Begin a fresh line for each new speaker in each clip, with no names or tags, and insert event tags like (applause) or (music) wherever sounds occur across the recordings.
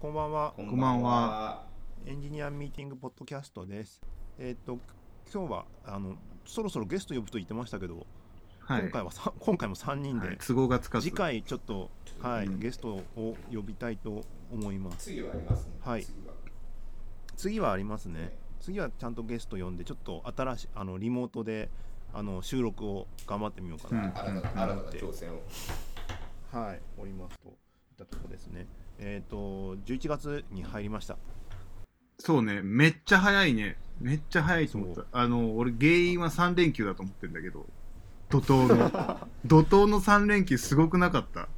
こんばんは。
こ
んばんは。
エンジニアミーティングポッドキャストです。えっ、と今日はあのそろそろゲスト呼ぶと言ってましたけど、
はい
今回はさ今回も3人で、
はい都合がつかず
次回ちょっとはい、
うん
ゲストを呼びたいと思います。
次はありますね。
はい
次は
次はありますね。次はちゃんとゲスト呼んでちょっと新しいあのリモートであの収録を頑張ってみようかな
うん
新たな新たな挑戦を。
はい、おりますといったところですね。えっ、と11月に入りました。
そうね。めっちゃ早いね。めっちゃ早いと思っ
そ
たあの俺原因は3連休だと思ってんだけど。怒涛の。(laughs) 怒涛の3連休すごくなかった、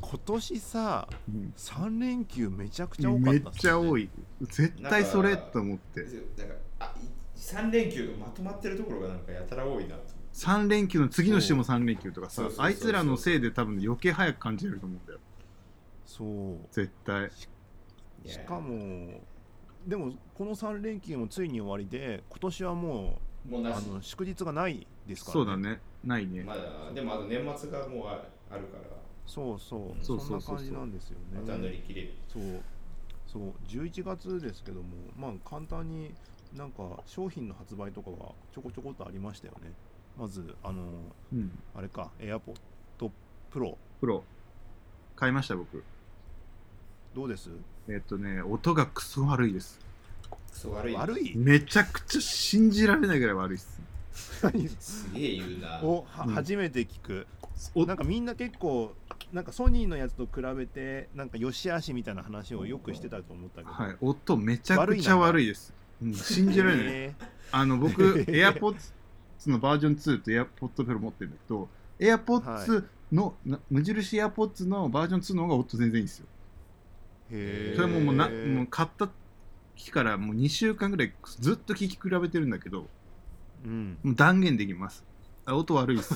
今年さ
うん。
3連休めちゃくちゃ多かった
めっちゃ多い。絶対それと思って。
なんかあい三連休がまとまってるところがなんかやたら多いなと。
3連休の次の週も3連休とかさあいつらのせいで多分余計早く感じれると思うんだよ
そう。
絶対。
しかもでもこの3連休もついに終わりで今年はもう
もうなし。
あの祝日がないですから
そうだね。ないね。
まだでもあと年末がもうああるから。
そうそう。
そうそうそうそう。
そんな感じなんですよ
また乗
ね
り切れる。
そう。そう。11月ですけどもまあ簡単になんか商品の発売とかがちょこちょこっとありましたよね。まずあの
うん。
あれか AirPod Pro
プロ。買いました僕
どうです？
えっとね音がクソ悪いです。
クソ悪い。
悪い？
めちゃくちゃ信じられないぐらい悪いっす。
すげえ言うな。
おは
うん。
初めて聞く。
お
なんかみんな結構なんかソニーのやつと比べてなんか良し悪しみたいな話をよくしてたと思ったけど、
はい、音めちゃくちゃ悪いです。うん、信じられない。
え
あの、僕、(laughs) AirPods のバージョン2と AirPods Pro 持ってるんだけど、AirPods の、な無印 AirPods のバージョン2の方が音全然いいんですよ。それももうな、もう買った日からもう2週間ぐらいずっと聞き比べてるんだけど、
うん
もう断言できます。あ音悪いです。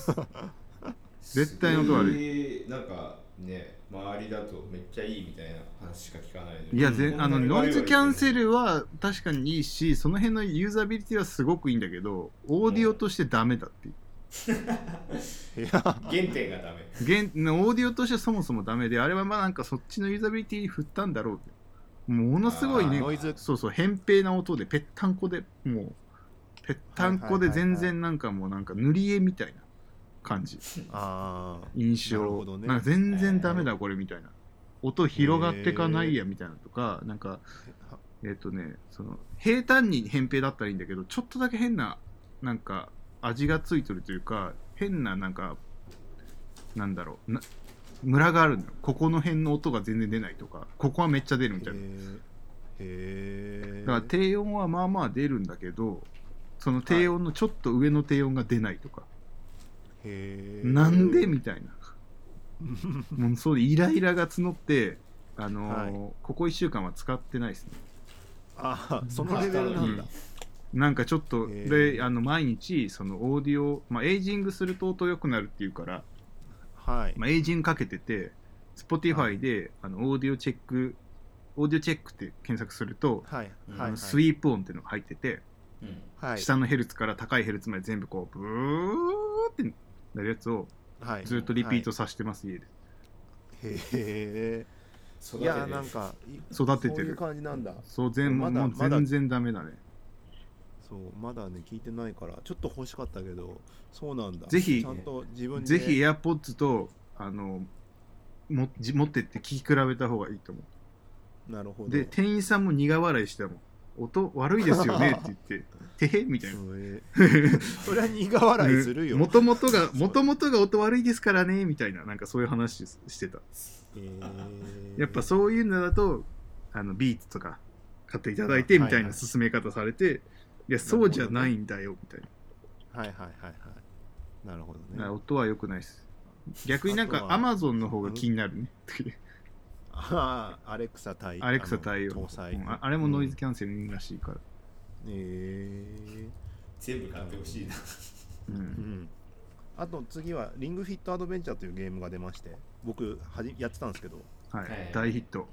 (laughs) 絶対に音悪
い。なんかね、周りだとめっちゃいいみたいな話しか聞かない
いや、
うん
ぜあの、ノイズキャンセルは確かにいいし、その辺のユーザビリティはすごくいいんだけど、オーディオとしてダメだっていう。
いや。
原点がダメ。
現オーディオとしてそもそもダメであれはまあなんかそっちのユーザビリティに振ったんだろう。ものすごいね
あーノイズ。
そうそう扁平な音でぺったんこでもうぺったんこで全然なんかもうなんか塗り絵みたいな感じ。
あ
印象。
なね。
なんか全然ダメだこれみたいな。音広がってかないやみたいなとかなんか
ー
えっ、とねその平坦に扁平だったらいいんだけどちょっとだけ変ななんか味がついてるというか変ななんかなんだろうなムラがあるのよ。ここの辺の音が全然出ないとかここはめっちゃ出るみたいな。
へー。へー。
だから低音はまあまあ出るんだけどその低音のちょっと上の低音が出ないとか、
へー。
なんでみたいな。(laughs) もうそうイライラが募ってあのー
はい。
ここ1週間は使ってないですね。
あそのレベルなんだ、
なんかちょっと、であの毎日そのオーディオ、まあ、エイジングすると音良くなるっていうから、
はい、
まあ、エイジングかけてて Spotify で、あのオーディオチェックオーディオチェックって検索すると、
はい。
うん。
はいはい。
あのスイープ音っていうのが入ってて、
うん。
はい。
下のヘルツから高いヘルツまで全部こうブーってなるやつを
はい。
ずっとリピートさせてます、家で。
へえいやなんかい
育ててる。
そういう感じなんだ。
そう全
まだ
もう全然ダメだね
そうまだね聞いてないからちょっと欲しかったけどそうなんだ。
ぜひ
ちゃんと自分で
ぜひ AirPods とあのもじ持ってって聞き比べた方がいいと思う。
なるほど。
で店員さんも苦笑いしてたもん音悪いですよね (laughs) って言って「てへ」みたいな。
そうえー。(laughs) それは苦笑いするよ、
もともとがもともとが音悪いですからねみたいななんかそういう話してた。
えー。
やっぱそういうのだとあのビーツとか買っていただいて
あ
みたいな
はいはい
進め方されて、いやそうじゃないんだよみたいな。
はいはいはいはい。なるほどね。
音は良くないです。逆になんか
あとは
Amazon の方が気になるね、
ああアレクサ対
アレクサ対応
搭載、
うんああれもノイズキャンセルいいらしいから、
え
全部買ってほしいな。
うん。
ーうん。あと次はリングフィットアドベンチャーというゲームが出まして僕はじやってたんですけど。
はい。
はい
大ヒット。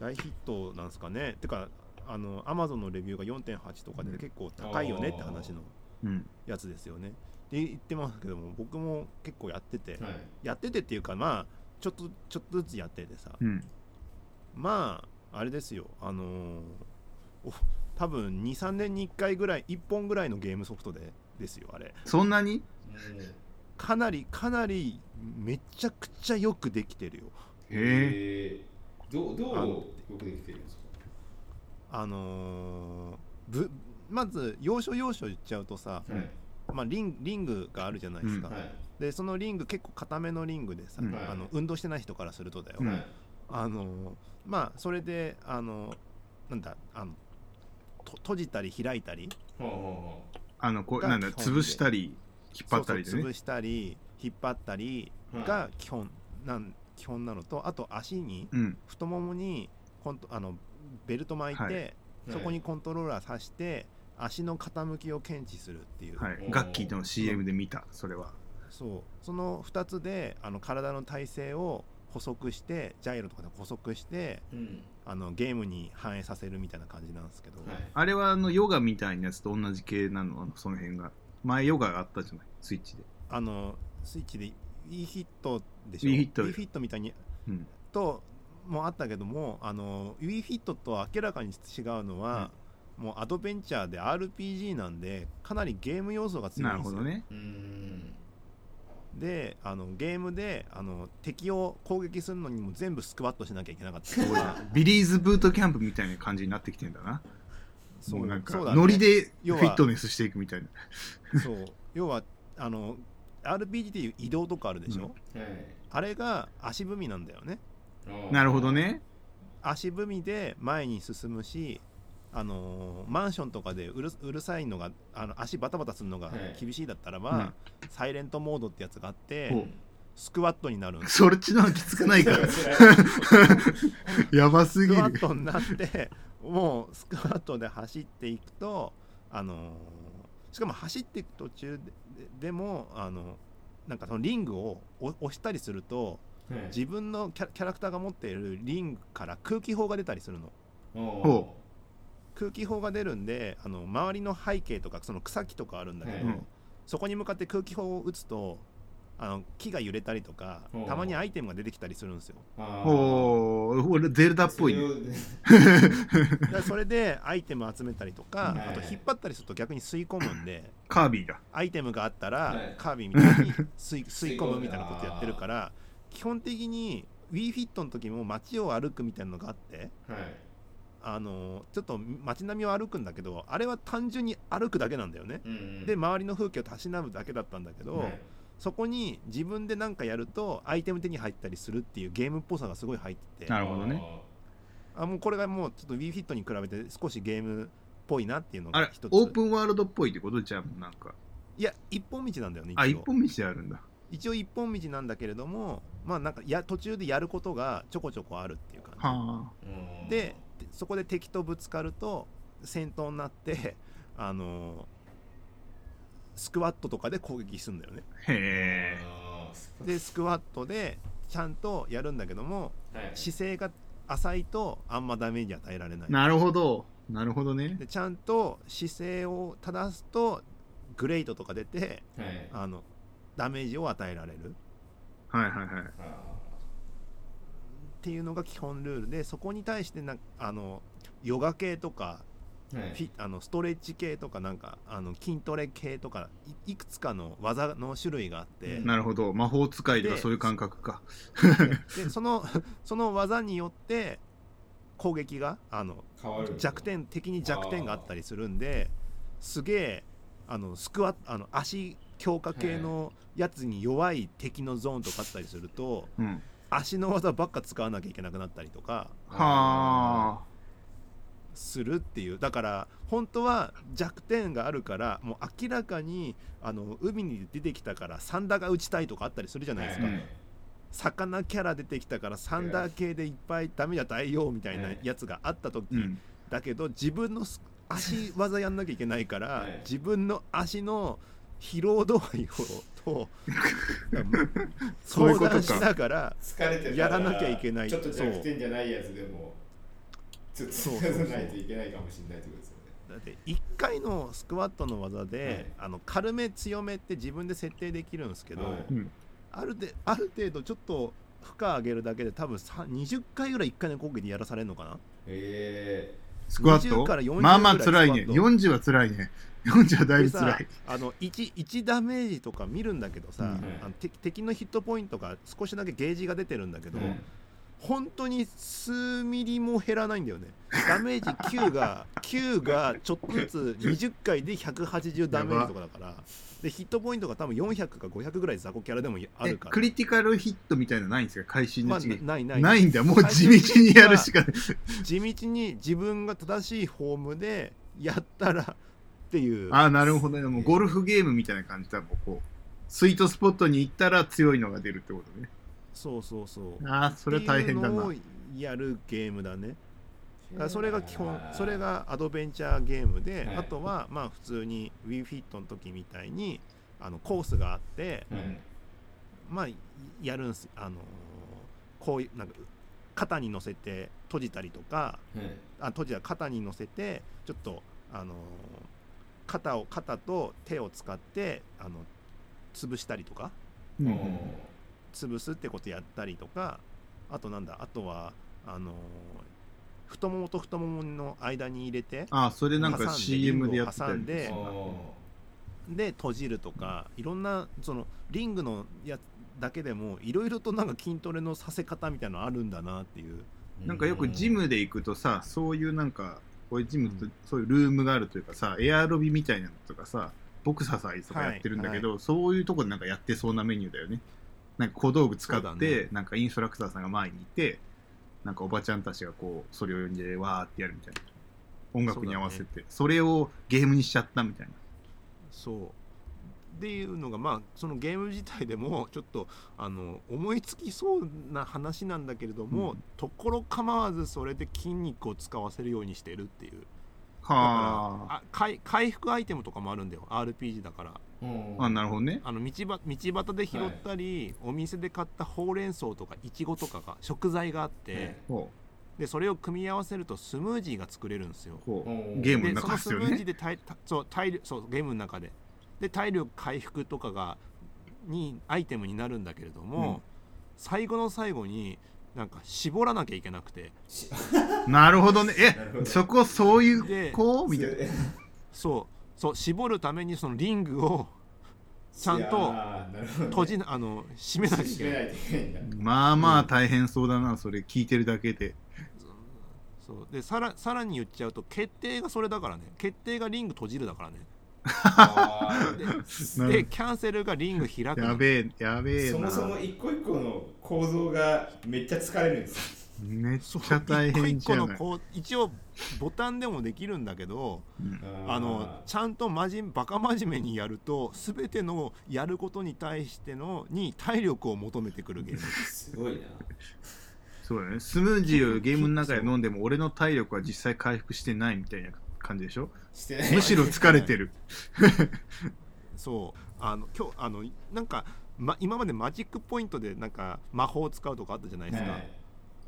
大ヒットなんですかね。てかあのアマゾンのレビューが4.8とかで結構高いよねって話の
うん。
やつですよね。で言ってますけども僕も結構やってて、
はい。
やっててっていうかまあちょっとちょっとずつやっててさ。
うん。
まああれですよ。あのーお多分23年に1回ぐらい1本ぐらいのゲームソフトでですよあれ。
そんなに？
かなりかなりめちゃくちゃよくできてるよ。
へえ
えどうどうよくできてるんですか？
あのーぶまず要所要所言っちゃうとさ、
はい。
まあ、リンリングがあるじゃないですか、
はい。
でそのリング結構固めのリングでさ、
うん。
あの運動してない人からするとだよ、あのーまあそれであのなんだあのと閉じたり開いたり
ほうほうほ
あのこう
が
なんだ潰したり引っ張ったりでね。
そうそう潰したり引っ張ったり
う
が基本なん基本なのとあと足に
うん。
太ももにコントあのベルト巻いて、
はい。
そこにコントローラー挿して足の傾きを検知するっていう、
はい。ガッキーの CM で見たそれは。
そう。その2つであの体の体勢を補足してジャイロとかで補足して
うん。
あのゲームに反映させるみたいな感じなんですけど、
はい。
あれはあのヨガみたいなやつと同じ系なの？あのその辺が。前ヨガがあったじゃない？スイッチで。
あのスイッチで Wii ヒットでしょ
？Wii ヒット
ィットみたいに。
うん。
ともあったけどもあの Wii フィットと明らかに違うのは、もうアドベンチャーで RPG なんでかなりゲーム要素が強いですよ。
なんるほどね。
うーん。
であのゲームであの敵を攻撃するのにも全部スクワットしなきゃいけなかった。(laughs)
ビリーズブートキャンプみたいな感じになってきてんだな。
そう
なんか
そうだね。
ノリで
要はフ
ィットネスしていくみたいな。
そう。要はあの RPG っていう移動とかあるでしょ、
うん。
はい。
あれが足踏みなんだよね
なるほどね。
足踏みで前に進むしあのーマンションとかでうるうるさいのがあの足バタバタするのが
はい。
厳しいだったらば、
うん。
サイレントモードってやつがあって、スクワットになるんです。
そっちのきつくないか。(laughs) ら (laughs) やばす
スク
ぎる
ワットになってもうスクワットで走っていくとあのーしかも走っていく途中ででもあのなんかそのリングを押押したりすると
はい
自分のキャキャラクターが持っているリングから空気砲が出たりするの。空気砲が出るんであの周りの背景とかその草木とかあるんだけど、
はい
そこに向かって空気砲を撃つとあの木が揺れたりとかたまにアイテムが出てきたりするんですよ。
おー。俺ゼルダっぽい。ね (laughs) (laughs)
それ
でアイテム集めたりとか
はい
あと引っ張ったりすると逆に吸い込むんで
カービィだ
アイテムがあったら、
はい。
カービィみたいに吸い (laughs) 吸い込むみたいなことやってるから基本的に WeFit の時も街を歩くみたいなのがあって
はい。
あのちょっと街並みを歩くんだけどあれは単純に歩くだけなんだよね。
うんうん。
で周りの風景をたしなむだけだったんだけど、
はい。
そこに自分で何かやるとアイテム手に入ったりするっていうゲームっぽさがすごい入ってて。
なるほどね。
あもうこれがもうちょっと WeFit に比べて少しゲームっぽいなっていうのが一つ。
オープンワールドっぽいってこと？じゃんなんか。
いや一本道なんだよね
あ
一
本道であるんだ
一応一本道なんだけれどもまあなんかや途中でやることがちょこちょこあるっていう感じ。でそこで敵とぶつかると戦闘になって (laughs) あのスクワットとかで攻撃するんだよね。
あへえ
でスクワットでちゃんとやるんだけども
はい。
姿勢が浅いとあんまダメージ与えられない。
なるほど。なるほどね。
でちゃんと姿勢を正すとグレートとか出て
はい。
あのダメージを与えられる。
はいはいはい。
あ
っていうのが基本ルールでそこに対してなあのヨガ系とか
ーはい。
フィあのストレッチ系とかなんかあの筋トレ系とかいいくつかの技の種類があって、
うん
なるほど。魔法使いとか
で
そういう感覚か。
でそのその技によって攻撃があの弱点敵に弱点があったりするんですげえあのスクワットあの足強化系のやつに弱い敵のゾーンとかあったりすると
うん。
足の技ばっか使わなきゃいけなくなったりとか
はあ。
するっていう。だから本当は弱点があるからもう明らかにあの海に出てきたからサンダーが打ちたいとかあったりするじゃないですか、
うん。
魚キャラ出てきたからサンダー系でいっぱいダメじゃ大よみたいなやつがあった時、
うん。
だけど自分のす足技やんなきゃいけないから、
はい
自分の足の疲労度合いをと (laughs)
そういうことか。
相談しながら
疲れてたら
やらなきゃいけない。
ちょっと弱点じゃないやつでもちょっと
そうそうそう
使わないといけないかもしれないってことですよね
だって1回のスクワットの技で、あの軽め強めって自分で設定できるんですけど、
はい
うん
あるである程度ちょっと負荷上げるだけで多分さ20回ぐらい1回の攻撃でやらされるのかな
え
スクワッ
20から40
ト？まあまあ辛いね
ぐらいスクワット。
40は辛いね。40はだいぶ辛い。
あの 1, 1ダメージとか見るんだけどさ、
うん。
あの敵敵のヒットポイントが少しだけゲージが出てるんだけど、
うん。
本当に数ミリも減らないんだよね。ダメージ9が9がちょっとずつ20回で180ダメージとかだからでヒットポイントが多分400か500ぐらい雑魚キャラでもあ
え
るから。
クリティカルヒットみたいなのないんですか？会心
まあ
の一撃
ないない。
ないんだ。もう地道にやるしかない。(laughs)
地道に自分が正しいフォームでやったらっていう。
ああなるほどね。もうゴルフゲームみたいな感じだ。もんこうスイートスポットに行ったら強いのが出るってことね。
そうそうそう。
ああそれは大変だな。
やるゲームだねそれが基本それがアドベンチャーゲームで、
はい。
あとはまあ普通に WeFit の時みたいにあのコースがあって
うん。
まあやるんすあのーこういうなんか肩に乗せて閉じたりとか
はい
あ閉じた肩に乗せてちょっとあのー肩を肩と手を使ってあの潰したりとか潰すってことやったりとかあとなんだあとはあのー太ももと太ももの間に入れて
ああそれなんか CM でやってたり
で
あ
で閉じるとかいろんなそのリングのやだけでもいろいろとなんか筋トレのさせ方みたいなのあるんだなっていう。
ー
なんかよくジムで行くとさそういうなんかこういうジムと
うん。
そういうルームがあるというかさエアロビみたいなのとかさボクササイズとかやってるんだけど、そういうとこでなんかやってそうなメニューだよね。なんか小道具使
そうだ
って、
ね。
なんかインストラクターさんが前にいてなんかおばちゃんたちがこうそれを呼んでわーってやるみたいな。音楽に合わせて。そ,、れをゲームにしちゃったみたいな。
そう。っていうのがまあそのゲーム自体でも (laughs) ちょっとあの思いつきそうな話なんだけれども、
うん。
ところ構わずそれで筋肉を使わせるようにしてるっていう。だ
は
からあ回回復アイテムとかもあるんだよ。RPG だから。
うん
ああなるほどね。
あの道ば道端で拾ったり、お店で買ったほうれん草とかいちごとかが食材があって、でそれを組み合わせるとスムージーが作れるんですよ。
う。ほう。
うん
ゲームの中ですよ
スムージー
ね
で体たそう体力そうゲームの中で。で体力回復とかがにアイテムになるんだけれども、
うん。
最後の最後になんか絞らなきゃいけなくて。(laughs)
なるほどね。えそこそうい
で
うこう？みたいな。
そうそう絞るためにそのリングをちゃんと閉じなあの締めなきゃいけない。
閉めないといけない
まあまあ大変そうだなそれ聞いてるだけで。
そう。でさらさらに言っちゃうと決定がそれだからね。決定がリング閉じるだからね。
あ
で
な
で
る
キャンセルがリング開くの。
やべえやべえな。
もそも一個一個の構造がめっちゃ疲れるんです
めっ
そう
ちゃ大変
一個一個
じゃない
のこう一応ボタンでもできるんだけど
うん。
あのちゃんとまじバカ真面目にやると全てのやることに対してのに体力を求めてくるゲーム。
すごいな。
そうだね。スムージーをゲームの中で飲んでも俺の体力は実際回復してないみたいな感じでしょ？
してない。
むしろ疲れてる。(laughs)
そう。あの今日あのなんか、ま、今までマジックポイントでなんか魔法を使うとかあったじゃないですか、
はい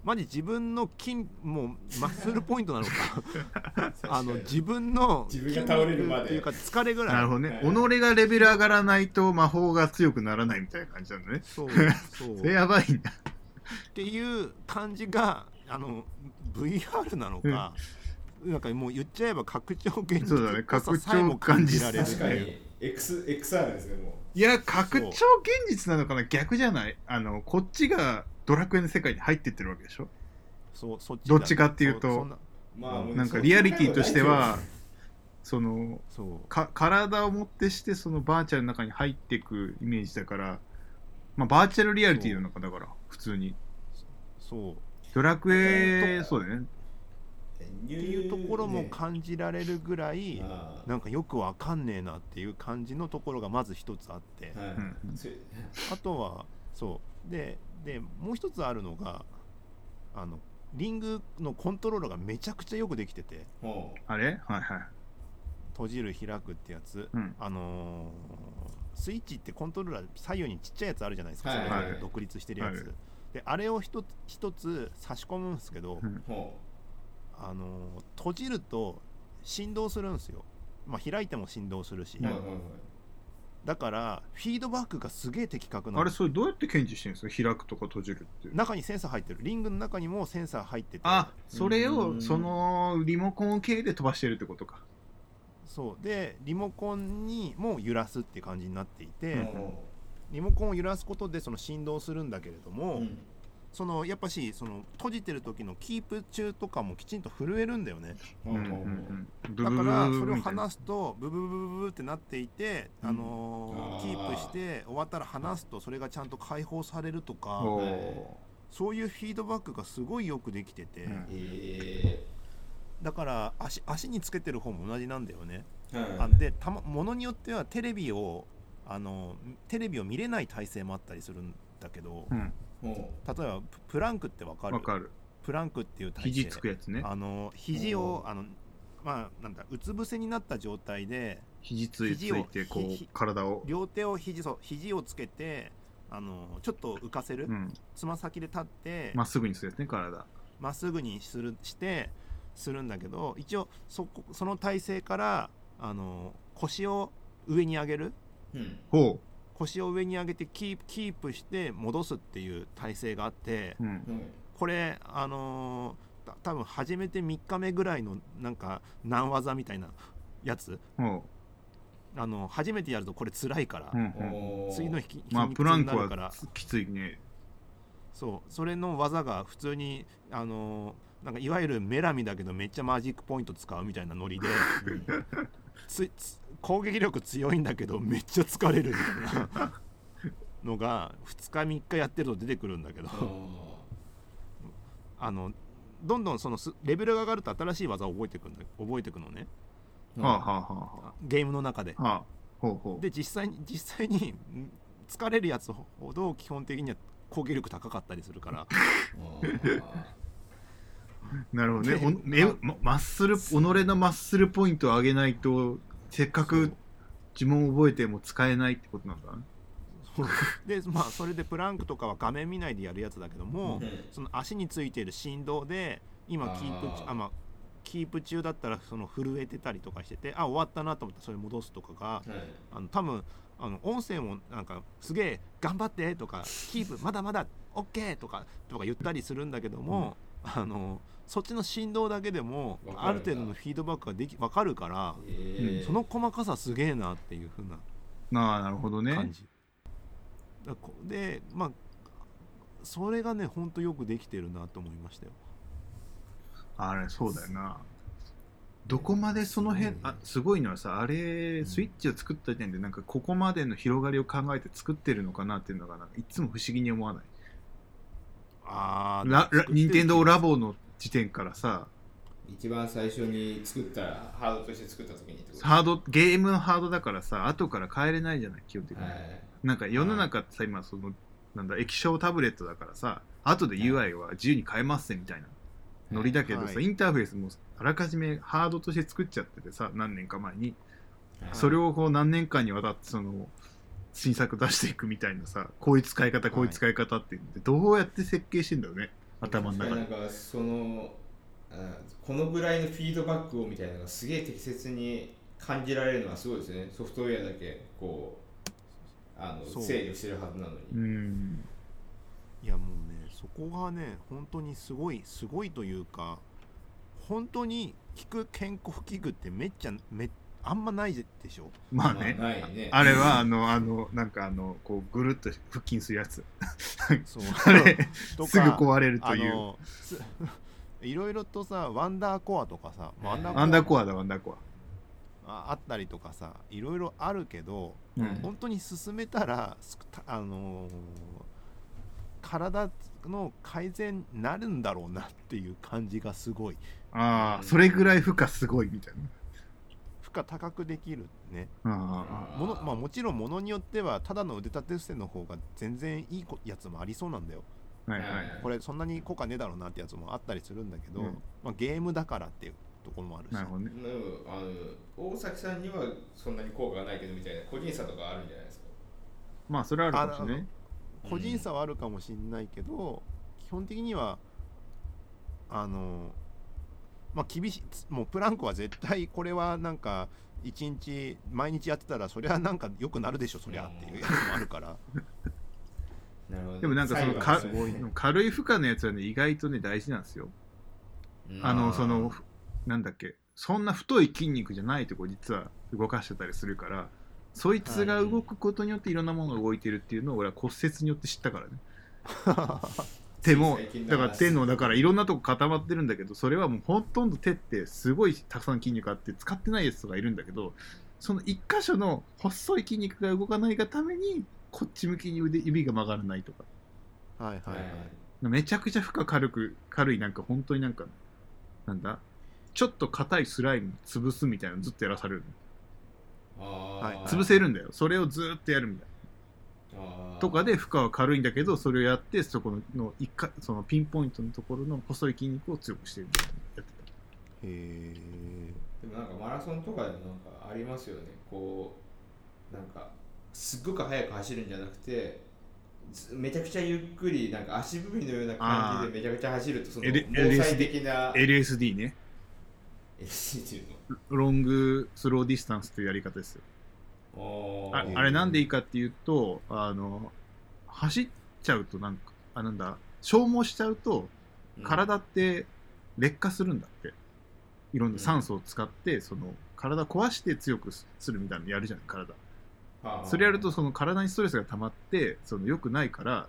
マジ自分の筋もうマッスルポイントなのか。(laughs) あの自分の
自分が倒れるまで。
っていうか疲れぐらい。
なるほどね。
はい
己がレベル上がらないと魔法が強くならないみたいな感じなんだね。
そうそう。(laughs)
それやばいんだ
っていう感じがあの VR なのか、なんかもう言っちゃえば拡張現実。
そうだね。拡張
感じられる。
確かに。X XR ですねも
いや拡張現実なのかな。逆じゃない？あのこっちがドラクエの世界に入ってってるわけでしょ？
そうそっち
どっちかっていうとな。ん。かリアリティとしてはその
そう。
か体をもってしてそのバーチャルの中に入っていくイメージだから、まあ、バーチャルリアリティなのかだから普通に。
そう。
ドラクエそうだよね。
って
いうところも感じられるぐらい、
あ
なんかよくわかんねえなっていう感じのところがまず一つあって、
ーはい。
うん。
あとはそう。ででもう一つあるのがあのリングのコントロールがめちゃくちゃよくできてて。
も
あれ？はいはい。
閉じる開くってやつ、
うん。
あのースイッチってコントローラー左右にちっちゃいやつあるじゃないですか、
はい
はい。
独立してるやつ、
はい
であれを一つ一つ差し込むんですけど、
う。ん
あのー閉じると振動するんですよ、まあ、開いても振動するし、
うはいはいはい
だからフィードバックがすげえ的確なの。
あれそれどうやって検知してるんですか？開くとか閉じるって
中にセンサー入ってる。リングの中にもセンサー入ってて。
あそれ
うん
をそのリモコン系で飛ばしてるってことか。
そう。でリモコンにも揺らすって感じになっていて、
うん。
リモコンを揺らすことでその振動するんだけれども、
うん
そのやっぱしその閉じてる時のキープ中とかもきちんと震えるんだよね。
うんうんうん。ブ
だからそれを離すとブブブブブブってなっていて、あのー
あー
キープして終わったら離すとそれがちゃんと解放されるとかそういうフィードバックがすごいよくできてて、
うん。
え
だから足足につけてる方も同じなんだよね。
ー
あでたまものによってはテレビをあのテレビを見れない体勢もあったりするんだけど、
うん
例えばププランクってわかる？
わかる。
プランクっていう体勢
肘つくやつね。
あの肘をあのまあなんだうつ伏せになった状態で
肘ついてこう体を。
両手を肘そう肘をつけてあのちょっと浮かせる？
うん。
つま、先で立って
まっすぐにするやつね体。
まっすぐにするしてするんだけど一応そこその体勢からあの腰を上に上げる？
う。ん
ほ
腰を上に上げてキープキープして戻すっていう体勢があって
ううん。
うん
これあのーた多分始めて3日目ぐらいのなんか難技みたいなやつ。
ほ
あの初めてやるとこれ辛いから、
ううんうん。
次の日
まあプランク
痛になるから。
はきついね。
そう。それの技が普通にあのーなんかいわゆるメラミだけどめっちゃマジックポイント使うみたいなノリで (laughs) つつ攻撃力強いんだけどめっちゃ疲れるみたいな。のが2日3日やってると出てくるんだけど。あのどんどんそのすレベルが上がると新しい技を覚えていくんだ覚えていくのね。
うん
はあはあは
ゲームの中で。
あはあはあほうほう。
で実際に実際にん疲れるやつほど基本的には攻撃力高かったりするから (laughs)
なるほどね。えまマッスル己のマッスルポイントを上げないとせっかく呪文を覚えても使えないってことなんだね
でまあそれでプランクとかは画面見ないでやるやつだけども、
うん。
その足についている振動で今キープ
あ
まあキープ中だったらその震えてたりとかしててあ終わったなと思ったらそれ戻すとかが
はい。
あの多分あの音声もなんかすげえ頑張ってとかキープまだまだ OK とかとか言ったりするんだけども、あのそっちの振動だけでもある程度のフィードバックができ分かるから、
えー。
その細かさすげえなっていう風な
ああなるほどね。
感じ。でまあそれがねほんとよくできてるなと思いましたよ。
あれそうだよな。どこまでその辺あすごいのはさあれスイッチを作った時点でなんかここまでの広がりを考えて作ってるのかなっていうのがなんかいつも不思議に思わない？
あ
ララ任天堂ラ
ボ
ボの時点からさ
一番最初に作ったハードとして作った時にってこと
ハードゲームのハードだからさ後から変えれないじゃない基本的に、
はい。
なんか世の中ってさ今そのなんだ液晶タブレットだからさ後で UI は自由に変えますぜみたいなノリだけどさ、
はい。
インターフェースもあらかじめハードとして作っちゃっててさ何年か前に
はい。
それをこう何年間にわたってその新作出していくみたいなさこういう使い方こういう使い方っていうのでどうやって設計してんだろうね頭の中で。
なんかそのあこのぐらいのフィードバックをみたいなのがすげえ適切に感じられるのはすごいですね。ソフトウェアだけこうあの制御してるはずなの
う
に、
ん。
いやもうねそこがね本当にすごいすごいというか本当に効く健康器具ってめっちゃめあんまないでしょ。
まあね、
ないね。
あれはあのあのなんかあのこうぐるっと腹筋するやつ。(laughs)
そう。(laughs)
あれすぐ壊れると
あ
いう (laughs)
いろいろとさワンダーコアとかさワンダーコ
ワ
ア
ンダーコアだワンダーコ
ああったりとかさいろいろあるけど
ア、
うん。
本当に進めたらすたあのー体の改善になるんだろうなっていう感じがすごい。
ああそれぐらい負荷すごいみたい
負荷高くできるね。もの、まあ、もちろんものによってはただの腕立て伏せの方が全然いいこやつもありそうなんだよ。
あはいはい。
これそんなに効果ねえだろうなってやつもあったりするんだけど、
うん。
まあ、ゲームだからっていうところもあるし。
なるほどね。
うん。あの大崎さんにはそんなに効果がないけどみたいな個人差とかあるんじゃないですか？
まあそれはあるかもしれない。
個人差はあるかもしれないけど、基本的にはあのまあ厳しいつもうプランクは絶対これはなんか一日毎日やってたらそりゃなんか良くなるでしょそりゃっていうやつもあるから。(laughs)
なるほどね。
でもなんかそのか
ね。
軽い負荷のやつはね意外とね大事なんですよ。
うん。
あのそのふなんだっけそんな太い筋肉じゃないとこ実は動かしてたりするからそいつが動くことによっていろんなものが動いてるっていうのを俺は骨折によって知ったからね (laughs) 手もだから手のだからいろんなとこ固まってるんだけどそれはもうほとんど手ってすごいたくさん筋肉あって使ってないやつとかいるんだけどその一箇所の細い筋肉が動かないがためにこっち向きに腕指が曲がらないとか。
はいはいはい、
めちゃくちゃ負荷軽く軽いなんか本当になんかなんだ？ちょっと硬いスライム潰すみたいなのずっとやらされる
はい。
潰せるんだよ。それをずっとやるみたいなとかで負荷は軽いんだけどそれをやってそこのの一かそのピンポイントのところの細い筋肉を強くしてるみたいなのやってた。
へえ
でもなんかマラソンとかでもなんかありますよね。こうなんかすっごく速く走るんじゃなくてずめちゃくちゃゆっくりなんか足踏みのような感じでめちゃくちゃ走るとその防災的な
LSD ね。
LSD っていうの？
Long Slow Distance というやり方ですよああれなんでいいかっていうとあの走っちゃうとなんかあなんだ消耗しちゃうと
うん。
体って劣化するんだって。いろんな酸素を使ってその体壊して強くするみたいなのやるじゃない体。
はあ
それやるとその体にストレスが溜まってその良くないから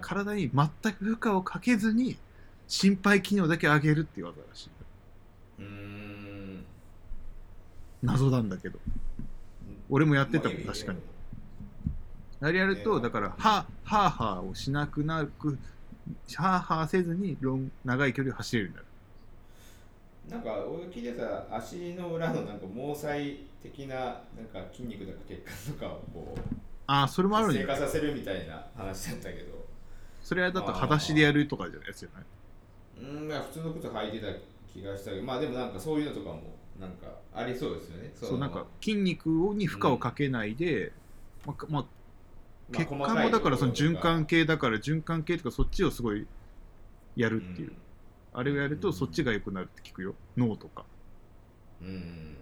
体に全く負荷をかけずに心肺機能だけ上げるっていう技らしい。う
ーん。
謎なんだけど俺もやってたもん
まあ
確かに。あれやると
ね
だからハーハーハーをしなくなくハーハーせずにロン長い距離を走れるようになる。
なんか俺聞いてた足の裏のなんか毛細的ななんか筋肉とか血管とかをこう
ああそれもあるん
活性
じゃない
化させるみたいな話だったけど。
それはだと裸足でやるとかじゃない？やつじゃない
うんまあ普通の靴履いてた気がしたけど。まあでもなんかそういうのとかもなんかありそうですよね。
そうなんか筋肉に負荷をかけないで、まあまあ、血管もだからその循環系だから循環系とかそっちをすごいやるっていう、あれをやるとそっちが良くなるって聞くよ。脳とか。
うん、うん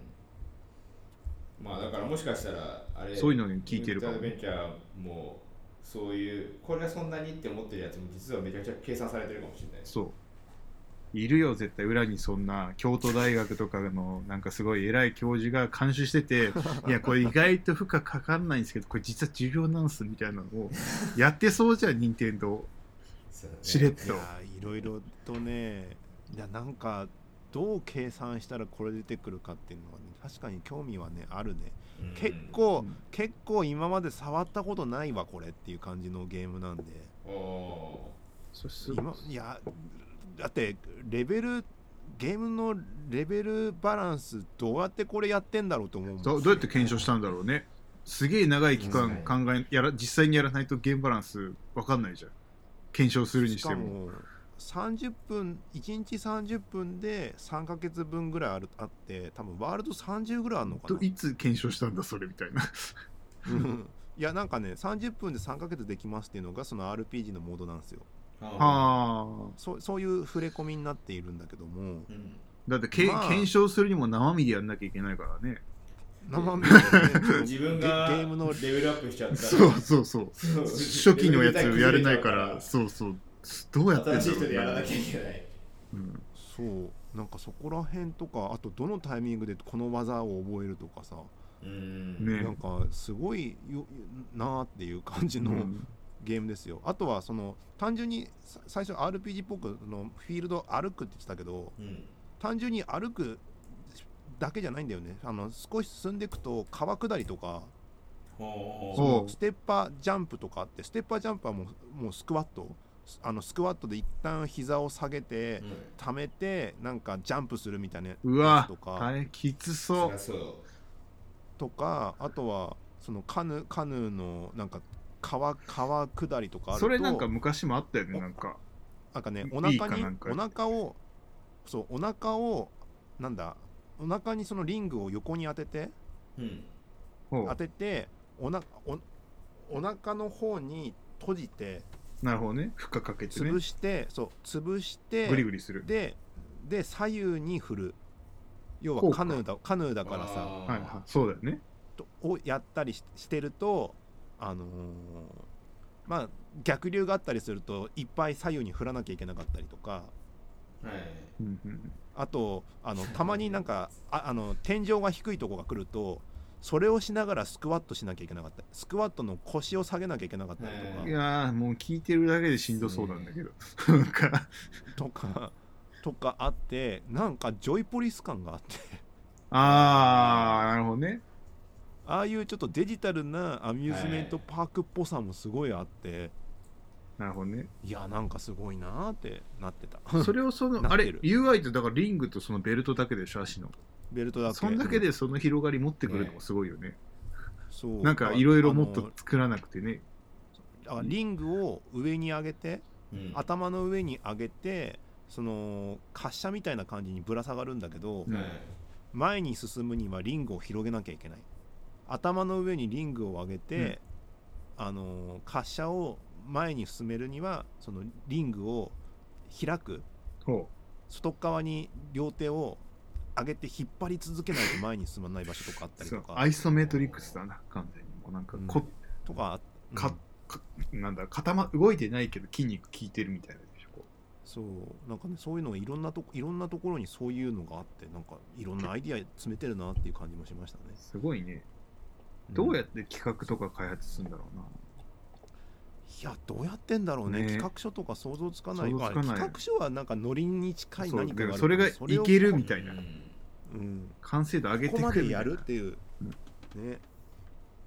まあだからもしかしたらあれ
そういうのに聞いてるかも
ベンチャーもそういうこれはそんなにって思ってるやつも実はめちゃくちゃ計算されてるかもしれない。
そういるよ絶対。裏にそんな京都大学とかのなんかすごい偉い教授が監修してて (laughs) いやこれ意外と負荷かかんないんですけどこれ実は授業なんすみたいなのをやってそうじゃん任天堂。しれっと。
いやいろいろとねいやなんかどう計算したらこれ出てくるかっていうのはね確かに興味はねあるね。
うん。
結構、
うん
結構今まで触ったことないわこれっていう感じのゲームなんで。
お
そす
今いやだってレベルゲームのレベルバランスどうやってこれやってんだろうと思うもん
どどうやって検証したんだろうね。すげえ長い期間
確
考えやら実際にやらないとゲームバランスわかんないじゃん。検証するにしても。
しかも30分1日30分で3ヶ月分ぐらいあるあって多分ワールド30ぐらいあるのか
と
ない
つ検証したんだそれみたいな。
うん。いやなんかね30分で3ヶ月できますっていうのがその RPG のモードなんですよ。
ーあ
はあ
そうそういう触れ込みになっているんだけども。
ーうん。
だってけ、
まあ。
検証するにも生身でやんなきゃいけないからね。
生身でね。(laughs)
自分が
ゲゲームの
レベルアップしちゃったら。
そうそうそう。初期のやつやれないから。そう。そうどうやってんだろう
新しい人でやらなきゃいけない。
うん。
そう。なんかそこら辺とかあとどのタイミングでこの技を覚えるとかさ、
うん。
ね。
なんかすごいよなーっていう感じの、
うん
ゲームですよ。あとはその単純にさ最初 RPG っぽくのフィールド歩くって言ってたけど
うん。
単純に歩くだけじゃないんだよね。あの少し進んでいくと川下りとか
ほ
そ
ほ
のステッパージャンプとかあってステッパージャンプはもうもうスクワット。あのスクワットで一旦膝を下げて
ううん。
溜めてなんかジャンプするみたいなや
うわ
つとか。
大変きつ
そ
う。
とかあとはそのカヌカヌーのなんか川川下りとかあると
それなんか昔もあったよねなんか。
なんかね
い
お腹にお腹をそうお腹をなんだお腹にそのリングを横に当てて
うん。
当てておなおお腹の方に閉じて
なるほどね。負荷かけてね。
潰して、そう潰して
グリグリする。
でで左右に振る。要はカヌーだカヌーだからさ。
はいはい。そうだよね。
とをやったりししてるとあのーまあ逆流があったりするといっぱい左右に振らなきゃいけなかったりとか。
はい。
うんうん。
あとあのたまになんかああの天井が低いとこが来るとそれをしながらスクワットしなきゃいけなかったりスクワットの腰を下げなきゃいけなかったりとか、
い。やーもう聞いてるだけでしんどそうなんだけど。なんか
とかとかあってなんかジョイポリス感があって。
あーなるほどね
ああいうちょっとデジタルなアミューズメントパークっぽさもすごいあって、
なるほどね。
い、やなんかすごいなーってなってた。
それをそのあれ UI ってだからリングとそのベルトだけでしょ足の。
ベルトだけ。
そんだけでその広がり持ってくるのもすごいよね。
そう。
なんかいろいろもっ
あ
と作らなくてね。
のあリングを上に上げて
うん。
頭の上に上げてその滑車みたいな感じにぶら下がるんだけど、
うん。
はい
前に進むにはリングを広げなきゃいけない頭の上にリングを上げて、あの滑車を前に進めるにはそのリングを開く。
ほ
外側に両手を上げて引っ張り続けないと前に進まない場所とかあったりとか。
アイソメトリックスだな完全に。もうなんか
うん。
こ、
とかうん。
かかなんだ固ま動いてないけど筋肉効いてるみたいなでしょこ
そう。なんかねそういうのがいろんなとこいろんなところにそういうのがあってなんかいろんな (laughs) アイディア詰めてるなっていう感じもしましたね。
うすごいねどうやって企画とか開発するんだろうな、
いやどうやってんだろうね。
ね。
企画書とか想像つかない。
かない
まあ企画書はなんかノリに近い何かが
それがい
を
けるみたいな。
うん。
うん
完成度上げて
ここまでや
くるみたいな。
るっていう、
うん
ね。っ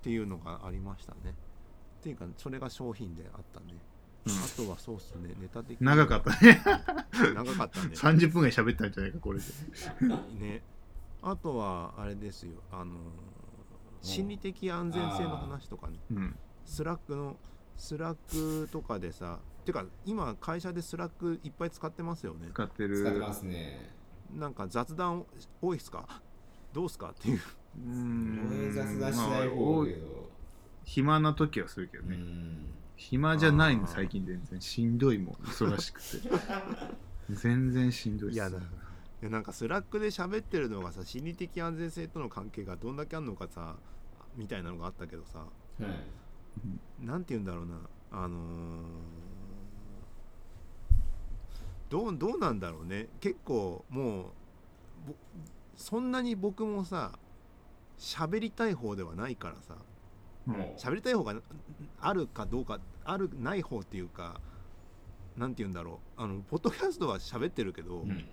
ていうのがありましたね。っていうかそれが商品であったね、
うん。
あとはそうっすね。ネタ的に。
長かったね。(laughs)
長かったね。
30分ぐらい喋ったんじゃないかこれで。
ね。あとはあれですよ。あのー心理的安全性の話とかね。
うん。
Slack の Slack とかでさてか今会社で Slack いっぱい使ってますよね。
使ってる。
使ってますね。
なんか雑談多いっすか？どうっすか？っていう。
うーん
俺雑談しない
まあ
方けど。
暇な時はするけどね、
うん。
暇じゃないの最近全然。しんどいもん。忙しくて。(laughs) 全然しんどいっす。
いやだいやなんか Slack で喋ってるのがさ心理的安全性との関係がどんだけあるのかさみたいなのがあったけどさ
はい。
なんて言うんだろうなあのーどうどうなんだろうね。結構もうぼそんなに僕もさ喋りたい方ではないからさ
う。ん
も
喋りたい方があるかどうかあるない方っていうかなんて言うんだろう。あのポッドキャストは喋ってるけど、
ううん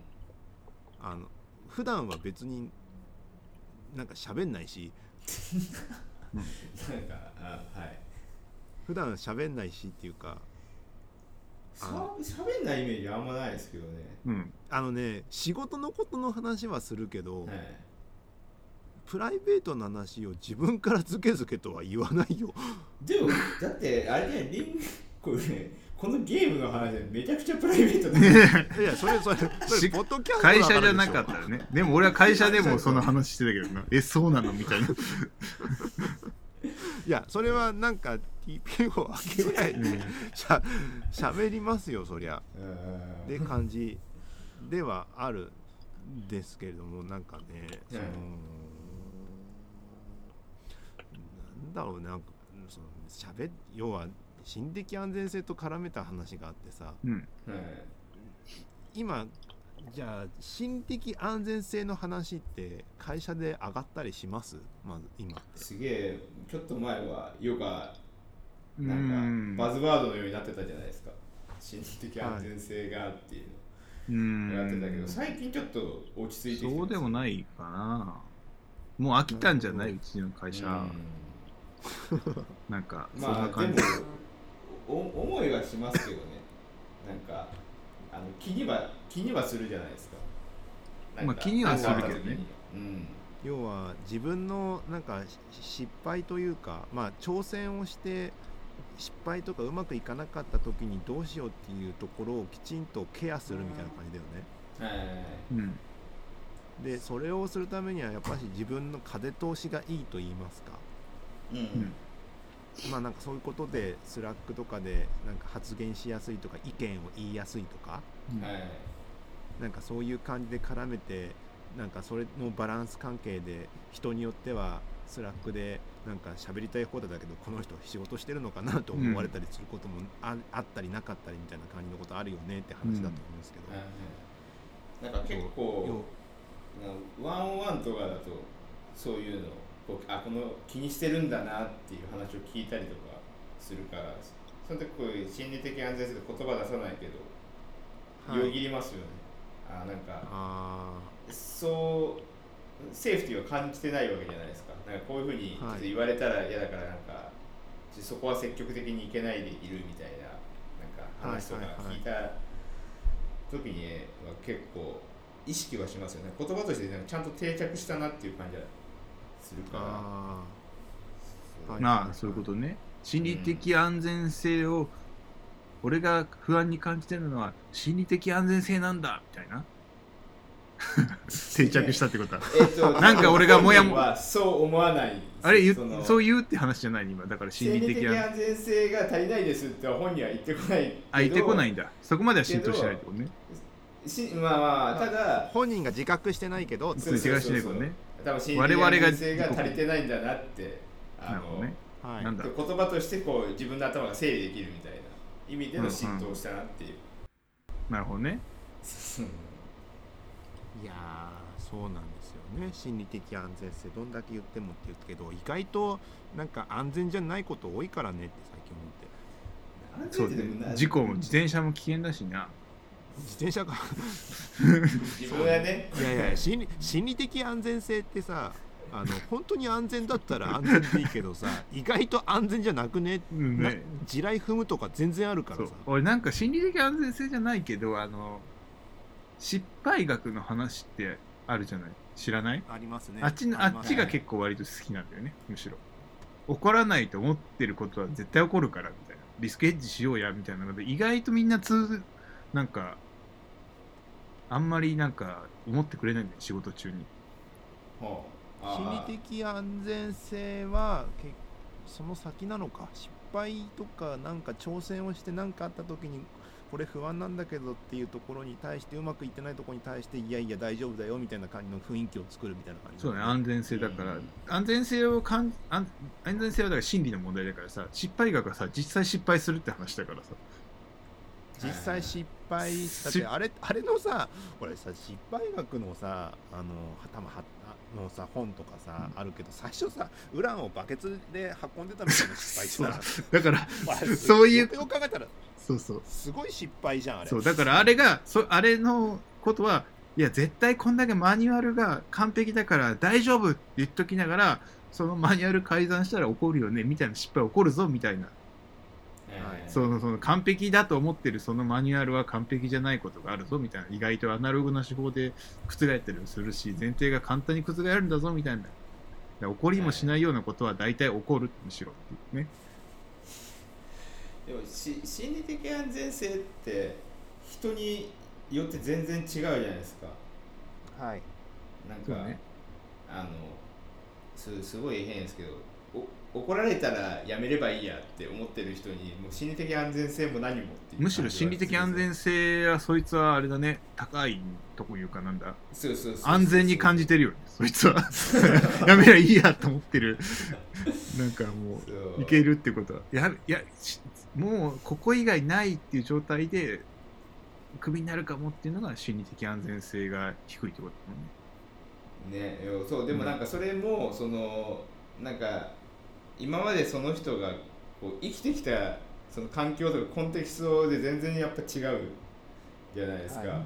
あの普段は別になんか喋んないし。(laughs)
なんかあはい。
普段喋んないしっていうか。
しゃ喋んないイメージあんまないですけどね。
うん。
あのね仕事のことの話はするけど、
はい。
プライベートな話を自分からズケズケとは言わないよ。
でもだってあれねリンこれねこのゲームの話でめちゃくちゃプライベートだ。ね (laughs)
いやそれそれそ
し
れポッドキャスト
会社じゃなかったらね。でも俺は会社でもその話してたけどなえそうなのみたいな。(laughs) い
やそれはなんか TPO を開けぐらい
うん。
しゃ喋りますよそりゃ。
うん
で感じではあるんですけれどもなんかねその、なんだろうねなんかその喋要は心理的安全性と絡めた話があってさ
うん。
はい
今じゃあ心理的安全性の話って会社で上がったりします？まず今って。
すげえちょっと前はヨガ
う
なんかバズワードのようになってたじゃないですか。心理的安全性がっていう
うん。
のをやってたけど最近ちょっと落ち着いてきて
そうでもないかな。もう飽きたんじゃない？うちの会社、なんかそんな感じ、
お思いはしますけどね。(laughs) なんかあの気には気にはするじゃないですか。
まあ気にはするけどね。
うん。
要は自分のなんかし失敗というかまあ挑戦をして失敗とかうまくいかなかった時にどうしようっていうところをきちんとケアするみたいな感じだよね。
はい
うん。
でそれをするためにはやっぱり自分の風通しがいいと言いますか。
うん。
うん
まあなんかそういうことで Slack とかでなんか発言しやすいとか意見を言いやすいとか
うん
はい。
なんかそういう感じで絡めてなんかそれのバランス関係で人によっては Slack でなんか喋りたい方だけどこの人仕事してるのかなと思われたりすることもあ,、あったりなかったりみたいな感じのことあるよねって話だと思うんですけど、
なんか結構ワンオンワンとかだとそういうのこうあこの気にしてるんだなっていう話を聞いたりとかするからその時こういう心理的安全性で言葉出さないけど、
はい。
よぎりますよね。あなんか
あ
そうセーフティーを感じてないわけじゃないですか。なんかこういうふうにちょっと言われたら嫌だからなんか、そこは積極的にいけないでいるみたいななんか話とか聞いた時には結構意識はしますよね。言葉としてちゃんと定着したなっていう感じはする
ー
から。
あ
そう
はい
まあそういうことね。心理的安全性を、俺が不安に感じてるのは心理的安全性なんだみたいな。定着したってことは
えっと (laughs)
なんか俺がもやも
本人はそう思わない。
あれ言
そ
う言うって話じゃない今。だから心
心理
理的安
的安全性が足りないですって本人は言ってこないけど。
あ言ってこないんだ。そこまでは浸透してないってことね。
しまあまあただ
本人が自覚してないけど
そう違うしねこれね
多分心理的安全性が足りてないんだなってあの、言葉としてこう自分の頭が整理できるみたいな意味での浸透したなっていう、
なるほどね。
いやーそうなんですよね。心理的安全性どんだけ言ってもって言うけど意外となんか安全じゃないこと多いからねって最近思って。
そうね。事故も自転車も危険だしな
自転車が
自分はね。
いやいや心理心理的安全性ってさあの本当に安全だったら安全でいいけどさ意外と安全じゃなくね？な
うんね。
地雷踏むとか全然あるか
そう。
らさ
俺なんか心理的安全性じゃないけどあの失敗学の話ってあるじゃない？知らない？
ありますね。
あっちのあ
ります
っちが結構割と好きなんだよねむしろ。起こらないと思ってることは絶対起こるからみたいな。リスクヘッジしようやみたいなので意外とみんな通なんかあんまりなんか思ってくれないんだよ仕事中に。
ほうあ。
心理的安全性はけその先なのか失敗とかなんか挑戦をして何かあった時にこれ不安なんだけどっていうところに対してうまくいってないところに対していやいや大丈夫だよみたいな感じの雰囲気を作るみたいな感じ
そうね。安全性だから、
うん。
安全性をかん安安全性はだから心理の問題だからさ失敗学はさ実際失敗するって話だからさ
実際失敗だってあれあれのさこれさ失敗学のさあの頭はのさ本とかさ、あるけど最初さウランをバケツで運んでたみたいな失敗したら
だから
まあ (laughs)
そういう
よく考えたら
そうそう。
すごい失敗じゃんあれ。
そうだからあれがそあれのことはいや絶対こんだけマニュアルが完璧だから大丈夫って言っときながらそのマニュアル改ざんしたら起こるよねみたいな失敗起こるぞみたいな。
はい
そのその完璧だと思ってるそのマニュアルは完璧じゃないことがあるぞみたいな意外とアナログな手法で覆ったりもするし前提が簡単に覆るんだぞみたいな。起こりもしないようなことは大体起こるむしろっていうね
でもし心理的安全性って人によって全然違うじゃないですか。
はい。
なんか、
ね。
あのすすごい変ですけどお怒られたらやめればいいやって思ってる人にもう心理的安全性も何もっていう
むしろ心理的安全性はそいつはあれだね高いとこいうかなんだ。
そうそう
安全に感じてるよねそいつは。(laughs) やめりゃいいやと思ってる。なんかも
そう。
ういけるってことは。やいやしもうここ以外ないっていう状態でクビになるかもっていうのが心理的安全性が低いってことだもんね。
ねよそうでもなんかそれもそのなんか今までその人がこう生きてきたその環境とかコンテキストで全然やっぱ違うじゃないですか、
はい。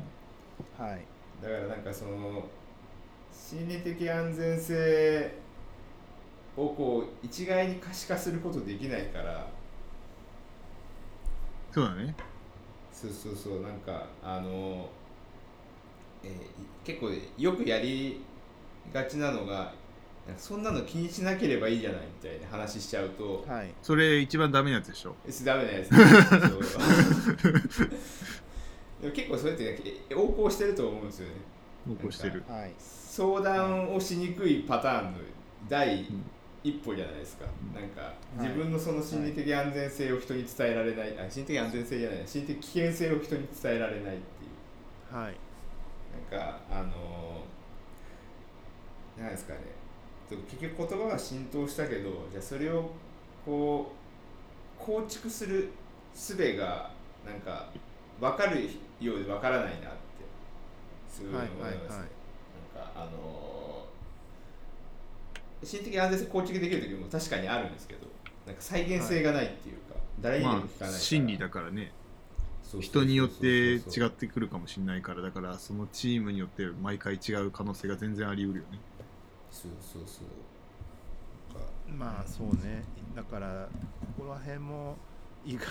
はい。
だからなんかその心理的安全性をこう一概に可視化することできないから。
そうだね。
そうそうそうなんかあの、えー結構よくやりがちなのがそんなの気にしなければいいじゃないみたいな話しちゃうと、
はい。
それ一番ダメなやつでしょ？
えダメなやつ。(laughs) でも結構それって、ね、横行してると思うんですよね。
横行してる。
はい。
相談をしにくいパターンの第
ん。
一歩じゃないですか、
うん。
なんか
はい。
自分のその心理的安全性を人に伝えられない、あ心理的安全性じゃない。心理的危険性を人に伝えられないっていう。
はい。
なんかあのーですかね結局言葉が浸透したけどじゃあそれをこう構築する術がなんか分かるようで分からないなってすごい思いますね、
はいはいはい。
なんかあのー心的安全性構築できる時も確かにあるんですけどなんか再現性がないっていうか、誰にで
ま
も聞かないから、
あ心理だからね。人によって違ってくるかもしれないからだからそのチームによって毎回違う可能性が全然あり得るよね
そうそうそう。
まあそうね。だからここら辺も意外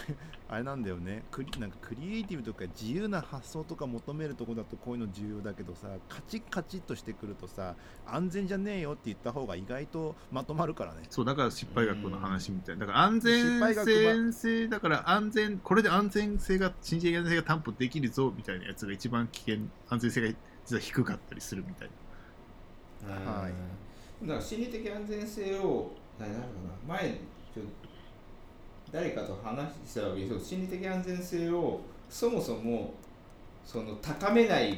あれなんだよね。クリなんかクリエイティブとか自由な発想とか求めるとこだとこういうの重要だけどさカチッカチッとしてくるとさ安全じゃねえよって言った方が意外とまとまるからね。
そうだから失敗学の話みたいな。だから安全性だから安全これで安全性が心理的安全性が担保できるぞみたいなやつが一番危険安全性が実は低かったりするみたいな
はい。
うんだから心理的安全性を何だろうな前ちょ誰かと話したわけです心理的安全性をそもそもその高めないっ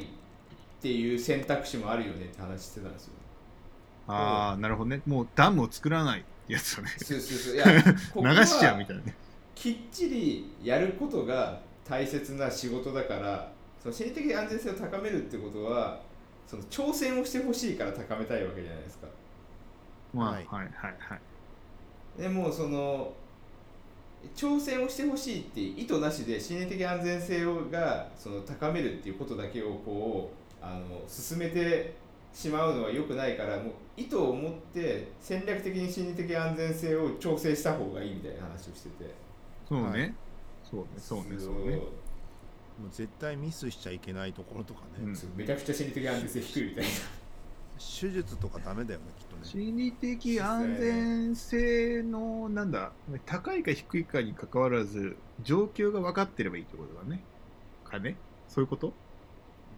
ていう選択肢もあるよねって話してたんですよ。
ああなるほどね。もうダムを作らないやつをね。
そうそうそう。いや
流
は
しちゃうみたいなね。
きっちりやることが大切な仕事だからその心理的安全性を高めるってことはその挑戦をしてほしいから高めたいわけじゃないですか。
まあ、は、
はいい
はいはい。
でもその挑戦をしてほしいっていう意図なしで心理的安全性をがその高めるっていうことだけをこうあの進めてしまうのは良くないからもう意図を持って戦略的に心理的安全性を調整した方がいいみたいな話をしてて。
そうね、
はい
そうねそうね
そ
そうね
もう絶対ミスしちゃいけないところとかね、
うん。
めちゃくちゃ心理的安全性低いみたいな。
手術とかダメだよねきっとね。
心理的安全性のなんだ高いか低いかに関わらず状況が分かってればいいってことだね。かねそういうこと？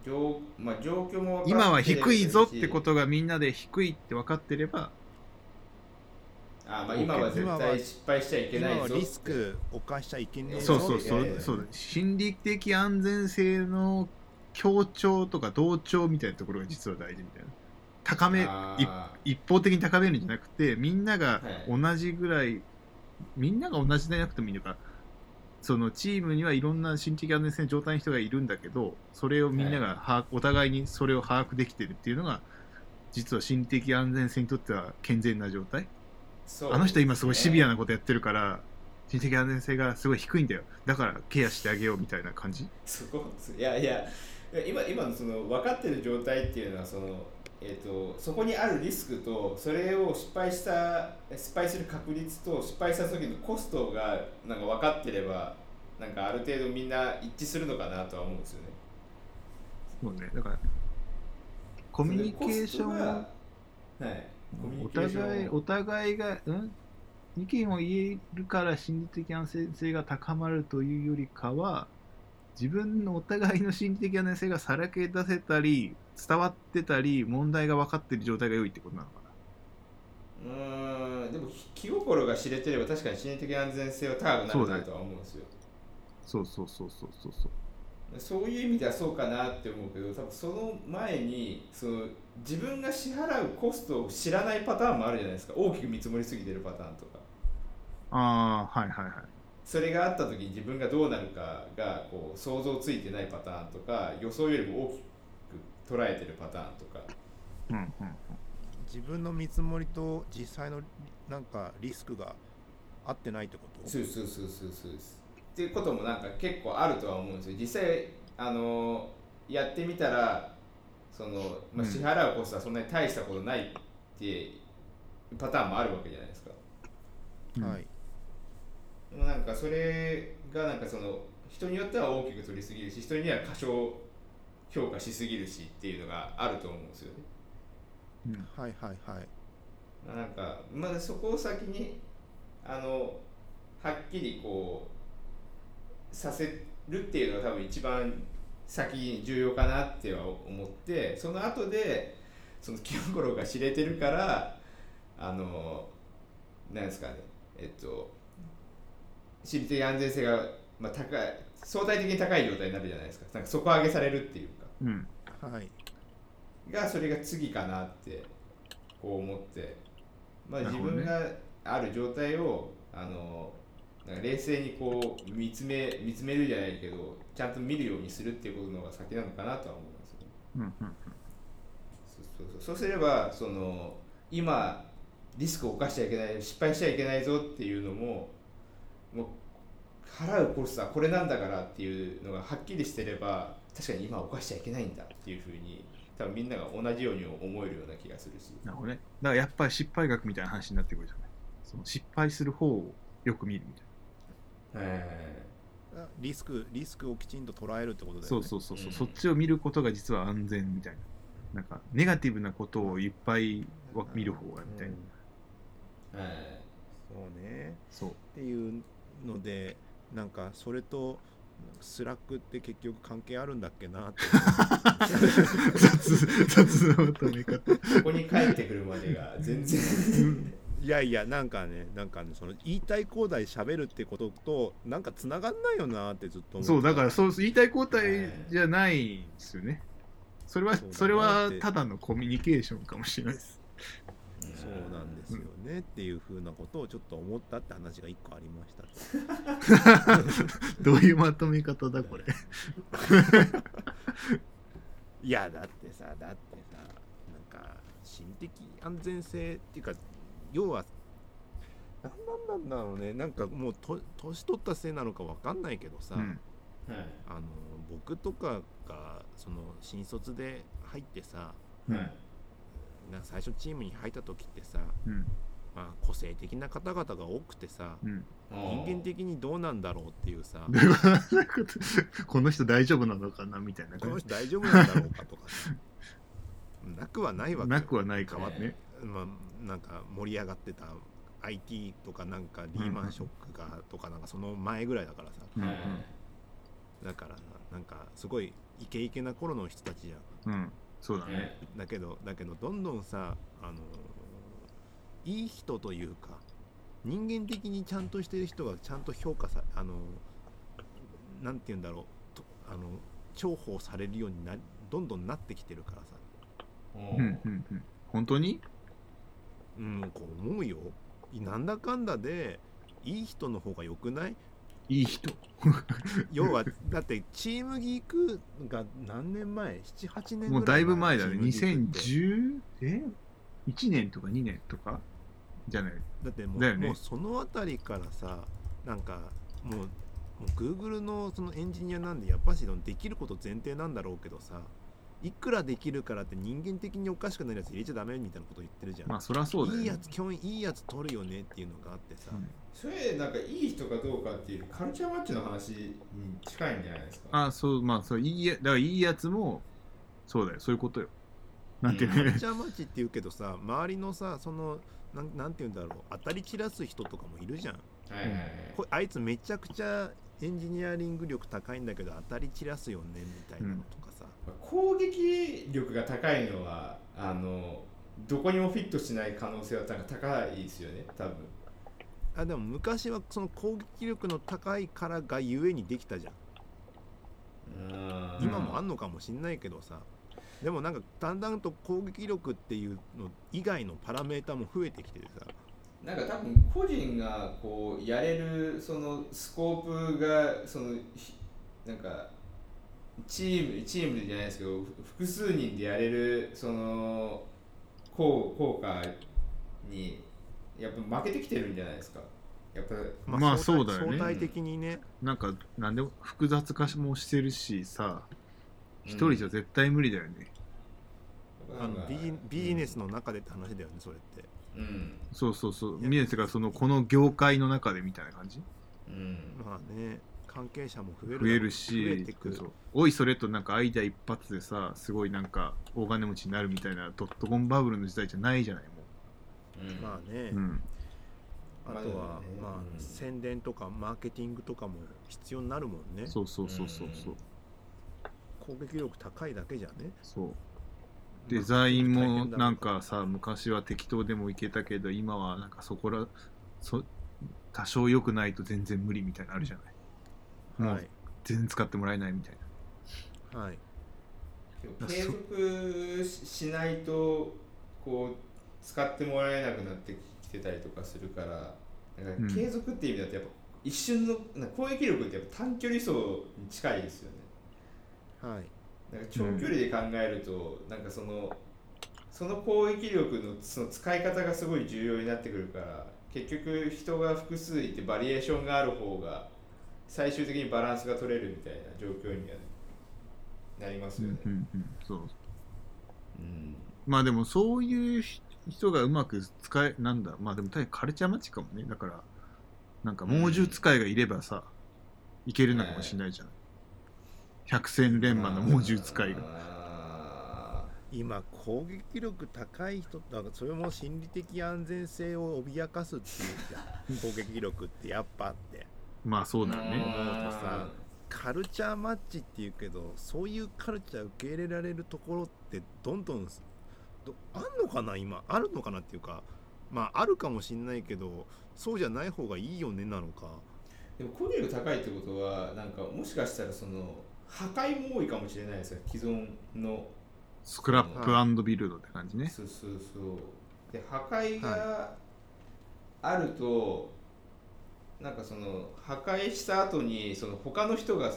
状,、まあ、状況も
今は低いぞってことがみんなで低いって分かってれば
あまあ今は絶対失敗しちゃいけないぞ。
リスク犯しちゃいけねえぞ。
そうそうそうそう心理的安全性の強調とか同調みたいなところが実は大事みたいな。高め
あ
一方的に高めるんじゃなくてみんなが
はい。
同じぐらい、みんなが同じでなくてもいいのか。そのチームにはいろんな心理的安全性の状態の人がいるんだけどそれをみんなが把握、お互いにそれを把握できてるっていうのが実は心理的安全性にとっては健全な状態、あの人今すごいシビア
な
なことやってるから心理的安全性がすごい低いんだよ。だからケアしてあげようみたいな感じ？
そこいやいや今今のその分かってる状態っていうのはその、えー、とそこにあるリスクとそれを失敗した失敗する確率と失敗した時のコストがなんか分かってればなんかある程度みんな一致するのかなとは思うんですよね。
そうね。だからコミュニケーションを
それコストがはい、
お互いお互いが、うん、意見を言えるから心理的安全性が高まるというよりかは自分のお互いの心理的安全性がさらけ出せたり伝わってたり問題が分かってる状態が良いってことなのか
うーんでも気心が知れてれば確かに心理的安全性は高くなるなとは思うんですよ。
そうそうそうそうそうそう
そういう意味ではそうかなって思うけど多分その前にその自分が支払うコストを知らないパターンもあるじゃないですか。大きく見積もりすぎてるパターンとか。
ああはいはいはい。
それがあった時に自分がどうなるかがこう想像ついてないパターンとか予想よりも大きく捉えてるパターンとか。
うんうん
自分の見積もりと実際のなんかリスクが合ってないってこと？
そうそうそうそうそう。ですっていうこともなんか結構あるとは思うんですよ。実際あのやってみたらその、まあ、
うん。
支払うコストはそんなに大したことないっていうパターンもあるわけじゃないですか。
うん。
はい。
でもなんかそれがなんかその人によっては大きく取りすぎるし人には過小評価しすぎるしっていうのがあると思うんですよね。
うん。
はいはいはい。
なんかまだそこを先にあのはっきりこうさせるっていうのが多分一番先に重要かなっては思ってその後でその気心が知れてるからあのなんですかねえっと心理的安全性が、まあ、高い相対的に高い状態になるじゃないですか。なんか底上げされるっていうか。
うん。
はい。
がそれが次かなってこう思って、まあ、自分がある状態をあの冷静にこう見つめ見つめるじゃないけどちゃんと見るようにするっていうことの方が先なのかなとは思いますね。
うんうん
そうそうそう。そうすればその今リスクを犯しちゃいけない失敗しちゃいけないぞっていうのももう払うコストはこれなんだからっていうのがはっきりしてれば確かに今犯しちゃいけないんだっていうふうに多分みんなが同じように思えるような気がするし。
なるほどね。だからやっぱり失敗学みたいな話になってくるじゃないその失敗する方をよく見るみたい
え
リスクリスクをきちんと捉えるってことだ
な、
よね。
そうそうそうそう、
うん。
そっちを見ることが実は安全みたいな。なんかネガティブなことをいっぱいは見る方がみたいな、
え
そうね。
そう。
っていうのでなんかそれと Slack って結局関係あるんだっけなって。(laughs)
雑雑なまとめ方。
そこに帰ってくるまでが全然 (laughs)
いやいやなんかねなんかねその言いたい放題喋るってこととなんか繋がんないよなってずっと思
そうだからそう言いたい放題じゃないですよね。それは
そ
れはただのコミュニケーションかもしれないです。
そうなんですよねっていうふうなことをちょっと思ったって話が一個ありました。(laughs)
どういうまとめ方だこれ。(laughs)
いやだってさだってさなんか心的安全性っていうか要は何なんだろうね。なんかもうと年取ったせいなのかわかんないけどさ、
うん。
はい。
あの僕とかがその新卒で入ってさ
うん
はい。
な最初チームに入った時ってさ、
うん。
まあ、個性的な方々が多くてさ
うん。
人間的にどうなんだろうっていうさ (laughs)
この人大丈夫なのかなみたいな
この人大丈夫なんだろうかとかさ。(laughs) なくはないわけよ。
なくはないかもね。
まあ、なんか盛り上がってた IT とかなんかリーマンショックがとかなんかその前ぐらいだからさ。
うん。
はい
だからなんかすごいイケイケな頃の人たちじゃん。
うん、うん、そうだね。
だけどだけどどんどんさあのいい人というか人間的にちゃんとしてる人がちゃんと評価さあのなんて言うんだろう。とあの重宝されるようになどんどんなってきてるからさ。
うんうんうん。本当に？
うんこう思うよ。なんだかんだでいい人の方が良くない？
いい人。(laughs)
要はだってチームギークが何年前？78年ぐらい
もうだいぶ前だね。
チームギークって。
2010え？1年とか2年とか？じゃない。
だってもう,、
ね。
もうその辺りからさなんかもうもう Google のそのエンジニアなんでやっぱしできること前提なんだろうけどさいくらできるからって人間的におかしくないやつ入れちゃダメみたいなこと言ってるじゃん、
まあそりゃそうだよ、ね、
いいやつ基本いいやつ取るよねっていうのがあってさ、
うん
それなんかいい人かどうかっていうカルチャーマッチの話に近いんじゃないですか？
あそうまあそういいやだからいいやつもそうだよ。そういうことよ。なんていうね
カルチャーマッチって言うけどさ周りのさそのなんなんて言うんだろう。当たり散らす人とかもいるじゃん。
はいはいはい。
こあいつめちゃくちゃエンジニアリング力高いんだけど当たり散らすよねみたいなのとかさ、
攻撃力が高いのはあのどこにもフィットしない可能性は高いですよね多分。
あでも昔はその攻撃力の高いからがゆえにできたじゃん。
うん
今もあんのかもしんないけどさ、でもなんかだんだんと攻撃力っていうの以外のパラメータも増えてきててさ。
なんか多分個人がこうやれるそのスコープがそのひなんかチームチームじゃないですけどふ複数人でやれるその効効果にやっぱ負けてきてるんじゃないですか。やっぱ
まあ
相対
そうだよね。
相対的にね。
なんかなんでも複雑化もしてるしさ一人じゃ絶対無理だよね、
あのビジビジネスの中でって話だよねそれって。
うん。
そうそうそう。
いや。
ミネスがそのこの業界の中でみたいな感じ？
うん。
まあね関係者も増える
増える
増え
して
くる。
そうおいそれとなんかアイデア一発でさすごいなんか大金持ちになるみたいなドットコムバブルの時代じゃないじゃないも
う。ん。
まあね、
う、うん、
あとは、
まあ
宣伝とかマーケティングとかも必要になるもんね。
そうそうそうそうそう。
攻撃力高いだけじゃね。
そう。デザイン
まあ
もなんかさ昔は適当でもいけたけど今はなんかそこらそ多少良くないと全然無理みたいなのあるじゃないもう
はい。
全然使ってもらえないみたいな。
はい。
継続ししないとこう使ってもらえなくなってきてたりとかするからなんか継続っていう意味だとやっぱ一瞬の攻撃力ってやっぱ短距離走に近いですよね。
はい。
なんか長距離で考えると、なんかそのその攻撃力のその使い方がすごい重要になってくるから結局人が複数いてバリエーションがある方が最終的にバランスが取れるみたいな状況にはなりますよね。
うんうんうんそう。
うん。
まあでもそういう人がうまく使えなんだまあでも大変カルチャーマッチかもね。だからなんか猛獣使いがいればさ、いけるのかもしれないじゃん、百戦錬磨の猛獣使いが。
あ
今攻撃力高い人だからそれも心理的安全性を脅かすっていうじゃん。(laughs) 攻撃力ってやっぱあって
まあそう
ー
だよね
さカルチャーマッチっていうけどそういうカルチャー受け入れられるところってどんどんどあんのかな今？あるのかなっていうかまああるかもしんないけどそうじゃない方がいいよねなのか。
でも攻撃力高いってことはなんかもしかしたらその破壊も多いかもしれないですよ。既存の。
スクラップビルドって感じね、
そうそうそう。で破壊があると、なんかその破壊した後にその他の人が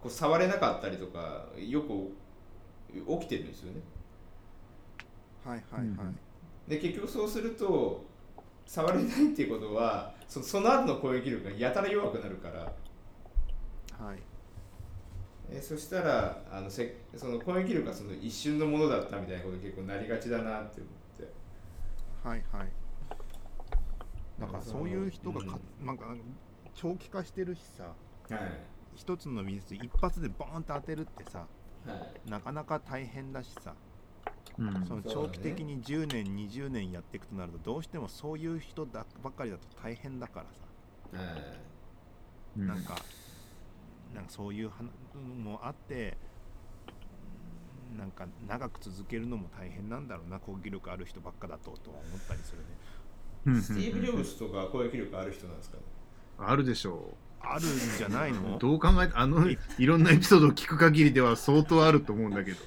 こう触れなかったりとかよく起きてるんですよね。
はい
はいはい。
で結局そうすると触れないっていうことはそその後の攻撃力がやたら弱くなるから。
はい。
えそしたらあのせその攻撃力がその一瞬のものだったみたいなことに結構なりがちだなって思って。
はいはいだからそういう人がか、なんか長期化してるしさ
はい。
一つの技術一発でボーンと当てるってさ
はい。
なかなか大変だしさ
うん。
その長期的に10年20年やっていくとなるとどうしてもそういう人だばっかりだと大変だからさ。
はい。
うん
なんかなんかそういう話もあってうんなんか長く続けるのも大変なんだろうな攻撃力ある人ばっかだととは思ったりするね。
うんうんうん
スティーブ・ジョブズとか攻撃力ある人なんですか？ね
あるでしょ
あるんじゃないうの？
どう考えてあのいろんなエピソードを聞く限りでは相当あると思うんだけど。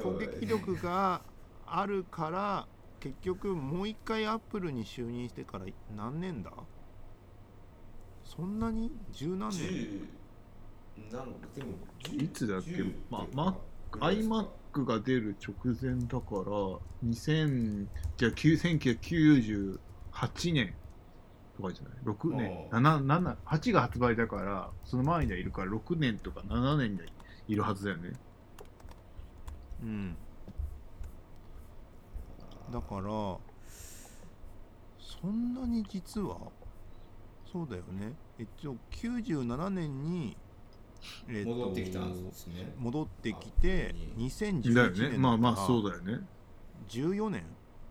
攻撃力があるから結局もう一回アップルに就任してから何年だ？そんなに？十何年
？10なんでも
いつだっけ
？10
まあ iMac が出る直前だから2000じゃあ1998年とかじゃない？6年。
あ
7 7 8が発売だからその前にはいるから6年とか7年にはいるはずだよね。
うん。だからそんなに実はそうだよね。一応97年に、えーと
戻ってきたんですね。
戻ってきて
あ
2011
だよ
年
ねまあまあ
だ
そうだよね。
14年。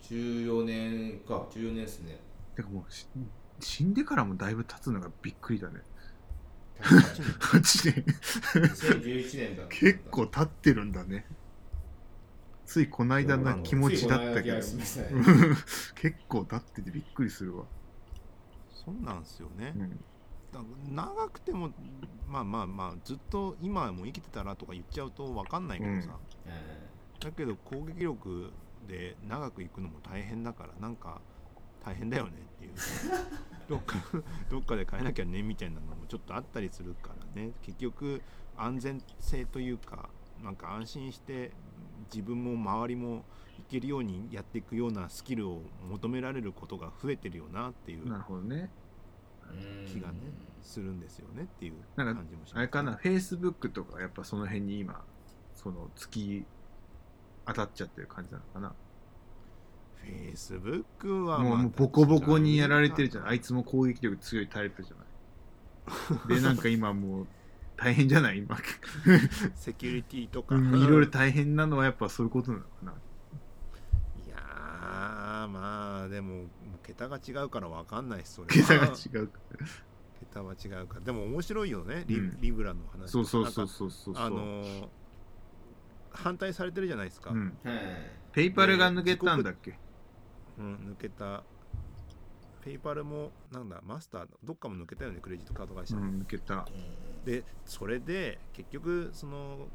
14年か。14年ですね。
てかもうし死んでからもだいぶ経つのがびっくりだね。
8
8年。
2011年だ
結構経ってるんだね。ついこの間な気持ちだったけど。(laughs) 結構経っててびっくりするわ、
そうなんですよね、
うん、
だ長くてもまあまあまあずっと今も生きてたらとか言っちゃうと分かんないけどさ、だけど攻撃力で長くいくのも大変だからなんか大変だよねっていう。(laughs) どっかどっかで変えなきゃねみたいなのもちょっとあったりするからね。結局安全性というかなんか安心して自分も周りもいけるようにやっていくようなスキルを求められることが増えてるよなっていう。
なるほどね。
うん
気がねするんですよねっていう
なんか
感じもします、
あれかなフェイスブックとかやっぱその辺に今その月当たっちゃってる感じなのかな。
フェイスブックは
もうボコボコにやられてるじゃんあいつも攻撃力強いタイプじゃない？(laughs) でなんか今もう大変じゃない？今。
セキュリティとか、
うんいろいろ大変なのはやっぱそういうことなのかな。い
やーまあでも桁が違うから分かんないしそれ。は
桁が違う
桁は違うから。でも面白いよねリ,、
うん。
リブラの話。
そうそうそうそうそう。
あのー反対されてるじゃないですか、
うん、
はい。
ペイパルが抜けたんだっけ？
うん抜けた。ペイパルもなんだマスターどっかも抜けたよねクレジットカード会社、
うん抜けた。
でそれで結局その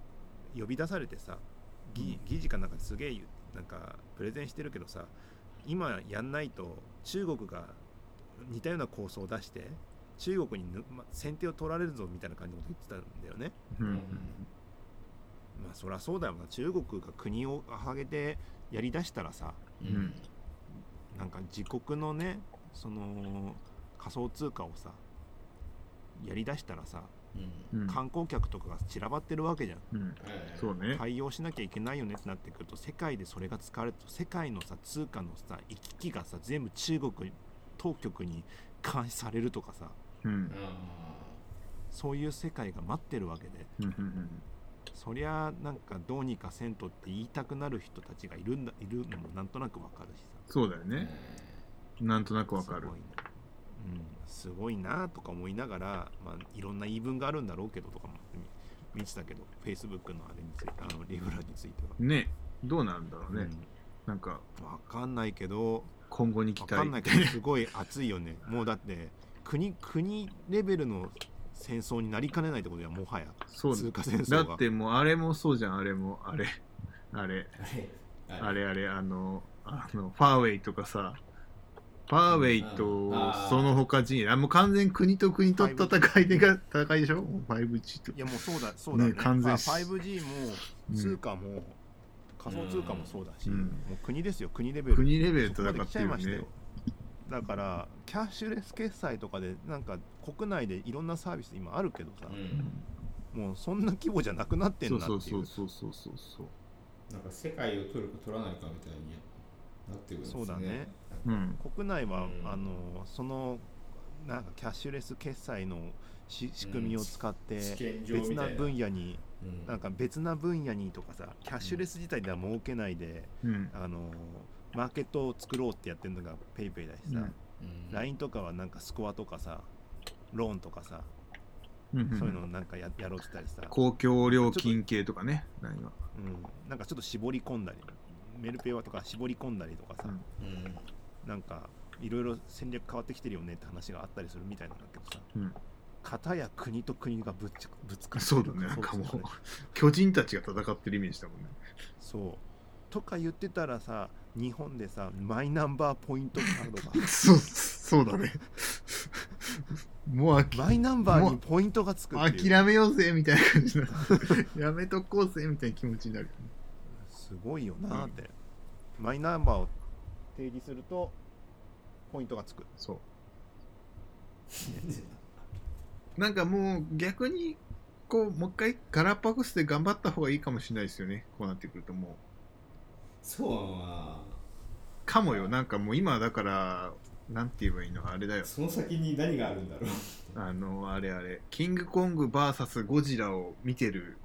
呼び出されてさ議議事かなんかですげえなんかプレゼンしてるけどさ今やんないと中国が似たような構想を出して中国にぬ、ま、先手を取られるぞみたいな感じのこと言ってたんだよね。
うん。
まあそりゃそうだよ。な中国が国を挙げてやりだしたらさ
うん。
なんか自国のねその仮想通貨をさやりだしたらさ観光客とかが散らばってるわけじゃん。
うん。
はい。
そうね。
対応しなきゃいけないよね。ってなってくると世界でそれが使われると世界のさ通貨のさ行き来がさ全部中国当局に監視されるとかさ。
うん。
そういう世界が待ってるわけで。
うんうん
そりゃなんかどうにかせんとって言いたくなる人たちがいるんだいるのもなんとなくわかるしさ。
そうだよね。なんとなくわかる
すごいなうん、すごいなとか思いながら、まあ、いろんな言い分があるんだろうけどとかも見見てたけど Facebook のあれについてあのリブラについては、
ねどうなるんだろうね。なんか
うん、わかんないけど
今後に期待。
わかんないけどすごい熱いよね。(laughs) もうだって国国レベルの戦争になりかねないってことやもはや。
そう
通貨戦争が。
だってもうあれもそうじゃんあれもあれあれ。(laughs)
はい。
あれあれあのあのファーウェイとかさファーウェイとその他陣営。あもう完全国と国と戦いでが戦いでしょ？もう 5G と。
いやもうそうだそうだね。
ね完全
まあ 5G も
うん。
通貨も、仮想通貨もそうだし、
うん。
もう国ですよ国レベル。
国レベル戦ってるよね。
ゃいましたよ。だからキャッシュレス決済とかでなんか国内でいろんなサービス今あるけどさ
う、ん。
もうそんな規模じゃなくなってん
そう
なっていう。
そうそうそうそうそうそう。
なんか世界を取るか取らないかみたいになってくるんですね。
そうだね。
うん。
国内は、
うん。
あのそのなんかキャッシュレス決済のし仕組みを使って別な分野に
うん。
なんか別な分野にとかさキャッシュレス自体では儲けないで、
うん。
あのマーケットを作ろうってやってるのが PayPay だしさ、
うん。
うん。
LINE とかはなんかスコアとかさローンとかさ、
うんうん。
そういうのなんかややろうって言ったりさ、
公共料金系とかね LINE は。
うん、なんかちょっと絞り込んだりメルペイはとか絞り込んだりとかさ、
うん。
うん
なんかいろいろ戦略変わってきてるよねって話があったりするみたいなんだけどさ
うん。
片や国と国がぶっちゃぶつかって
そうだね。なんかもう巨人たちが戦ってるイメージだもんね。
そう。とか言ってたらさ日本でさマイナンバーポイントカードが (laughs)
そうそうだね。もう
マイナンバーにポイントがつく
諦めようぜみたいな感じになるやめとこうぜみたいな気持ちになるよね
すごいよな。って、マイナンバーを提示するとポイントがつく。
そう。(laughs) なんかもう逆にこうもう一回ガラパゴスで頑張った方がいいかもしれないですよね。こうなってくるともう。
そうは。
かもよ。なんかもう今だからなんて言えばいいのあれだよ。
その先に何があるんだろう。
あのあれあれ。キングコング VS ゴジラを見てる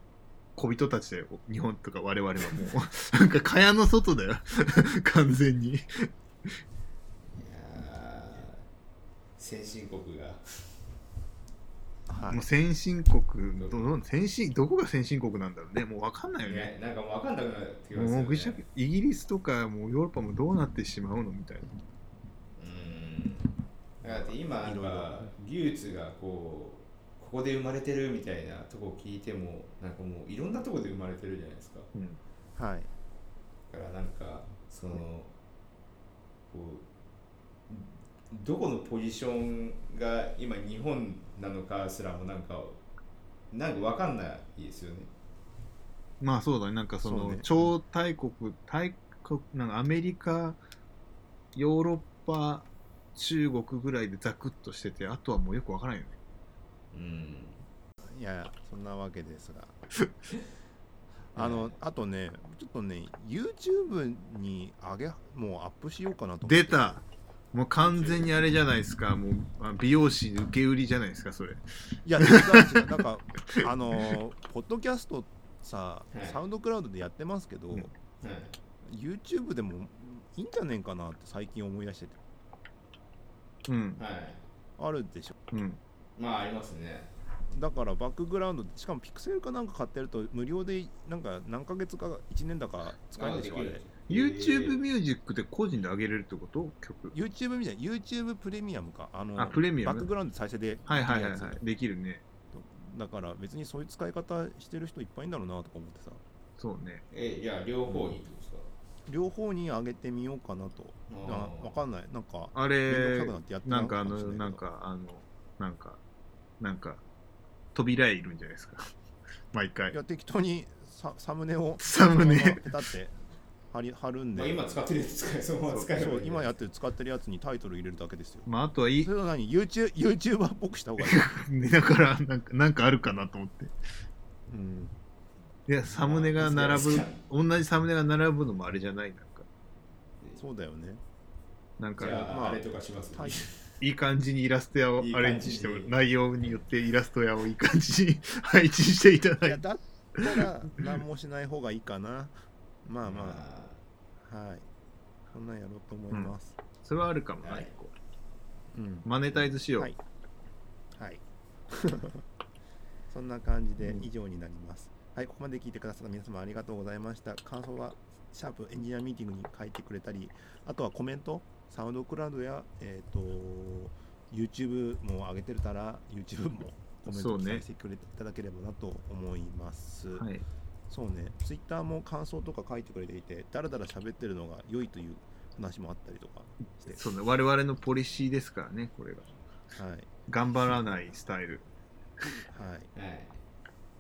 小人たちだよ日本とか我々はもう。(laughs) なんか蚊帳の外だよ。(laughs) 完全に。
いやー先進国が。
はい。
もう先進国どど先進どこが先進国なんだろうね。もう分かんないよね。
ねなんかもう分かんなくなってきますよね。
もうぐちゃイギリスとかもうヨーロッパもどうなってしまうのみたいな。
うん。だって今なんか技術がこうここで生まれてるみたいなとこ聞いてもなんかもういろんなとこで生まれてるじゃないですか。
うん。
はい。
だからなんかそのこうどこのポジションが今日本なのかすらもなんかなんか分かんないですよね。
まあそうだね。なんかその
ね。
超大国大国なんかアメリカヨーロッパ中国ぐらいでザクッとしててあとはもうよくわからないよね
うん。
いやそんなわけですが。(laughs) あのあとねちょっとね YouTube に上げもうアップしようかなと
出た。もう完全にあれじゃないですか。もうあ美容師受け売りじゃないですかそれ。
いや違う違う。なんか (laughs) あのポッドキャストさ、
はい。
サウンドクラウドでやってますけど、
うん。
はい
YouTube でもいいんじゃねえかなって最近思い出してて。
うん。
はい
あるでしょ。
うん
まあありますね。
だからバックグラウンドしかもピクセルかなんか買ってると無料でなんか何ヶ月か1年だか使えるんでしょあれ
YouTube ミュージックで個人で上げれるってこと？曲。
YouTube みたいな。YouTube プレミアムか。あの
あプレミアム
バックグラウンド再生で
はいはいはい
できるやつ
はい。できるね。
だから別にそういう使い方してる人いっぱいいんだろうなとか思ってさ。
そうね。
えじゃあ両方にってことですか？
両方に上げてみようかなと。あ
あー
わかんない。なんか
あれ
な
んかあのなんかあのなんかなんか扉絵いるんじゃないですか。(laughs) 毎回。
いや適当にササムネを
サムネ。
ペタって貼り貼るんで、
まあ、今使ってるやつ使えそのまま使え
そ
いうい
今やってる使ってるやつにタイトル入れるだけですよ。
まああとはいい。
それは何 YouTube YouTuber っぽくした方がいい、
ね (laughs) だからなんかなんかあるかなと思って。
うん、
いやサムネが並ぶ
まあ
同じサムネが並ぶのもあれじゃないなんか。
そうだよね。
なんか
じゃあ、
まあ
あれとかします、
タイ
いい感じにイラスト屋をアレンジしても内容によってイラスト屋をいい感じに配置していただいて。
だったら何もしない方がいいかな。まあまあ。はい。そんなんやろうと思います、
それはあるかもな、
はい。
うん。
マネタイズしよう、
はい。はい。(laughs) そんな感じで
うん。
以上になります。はい、ここまで聞いてくださった皆様ありがとうございました。感想は、シャープエンジニアミーティングに書いてくれたり、あとはコメント、サウンドクラウドや、えっ、と、YouTube も上げてたら、YouTube もコメント
そうね。
させてくれていただければなと思います。
はい、
そうね、Twitter も感想とか書いてくれていて、だらだら喋ってるのが良いという話もあったりとかして、
そうね。我々のポリシーですからねこれが
はい。
頑張らないスタイル。
はい。(laughs)
はい。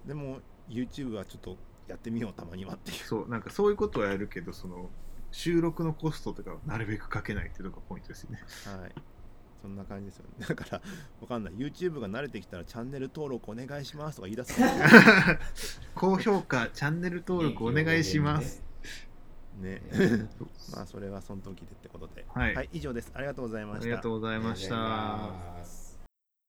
でも YouTube はちょっとやってみようたまにはっていう。
そうなんかそういうことはやるけどその収録のコストとかをなるべくかけないっていうのがポイントですよね。
はい。そんな感じですよね。(laughs) だからわかんない。YouTube が慣れてきたらチャンネル登録お願いしますとか言い出す (laughs)
高評価チャンネル登録お願いします。
ね。
ね (laughs)
まあそれはその時でってことで。
はい。
以上です。ありがとうございました。
ありがとうございました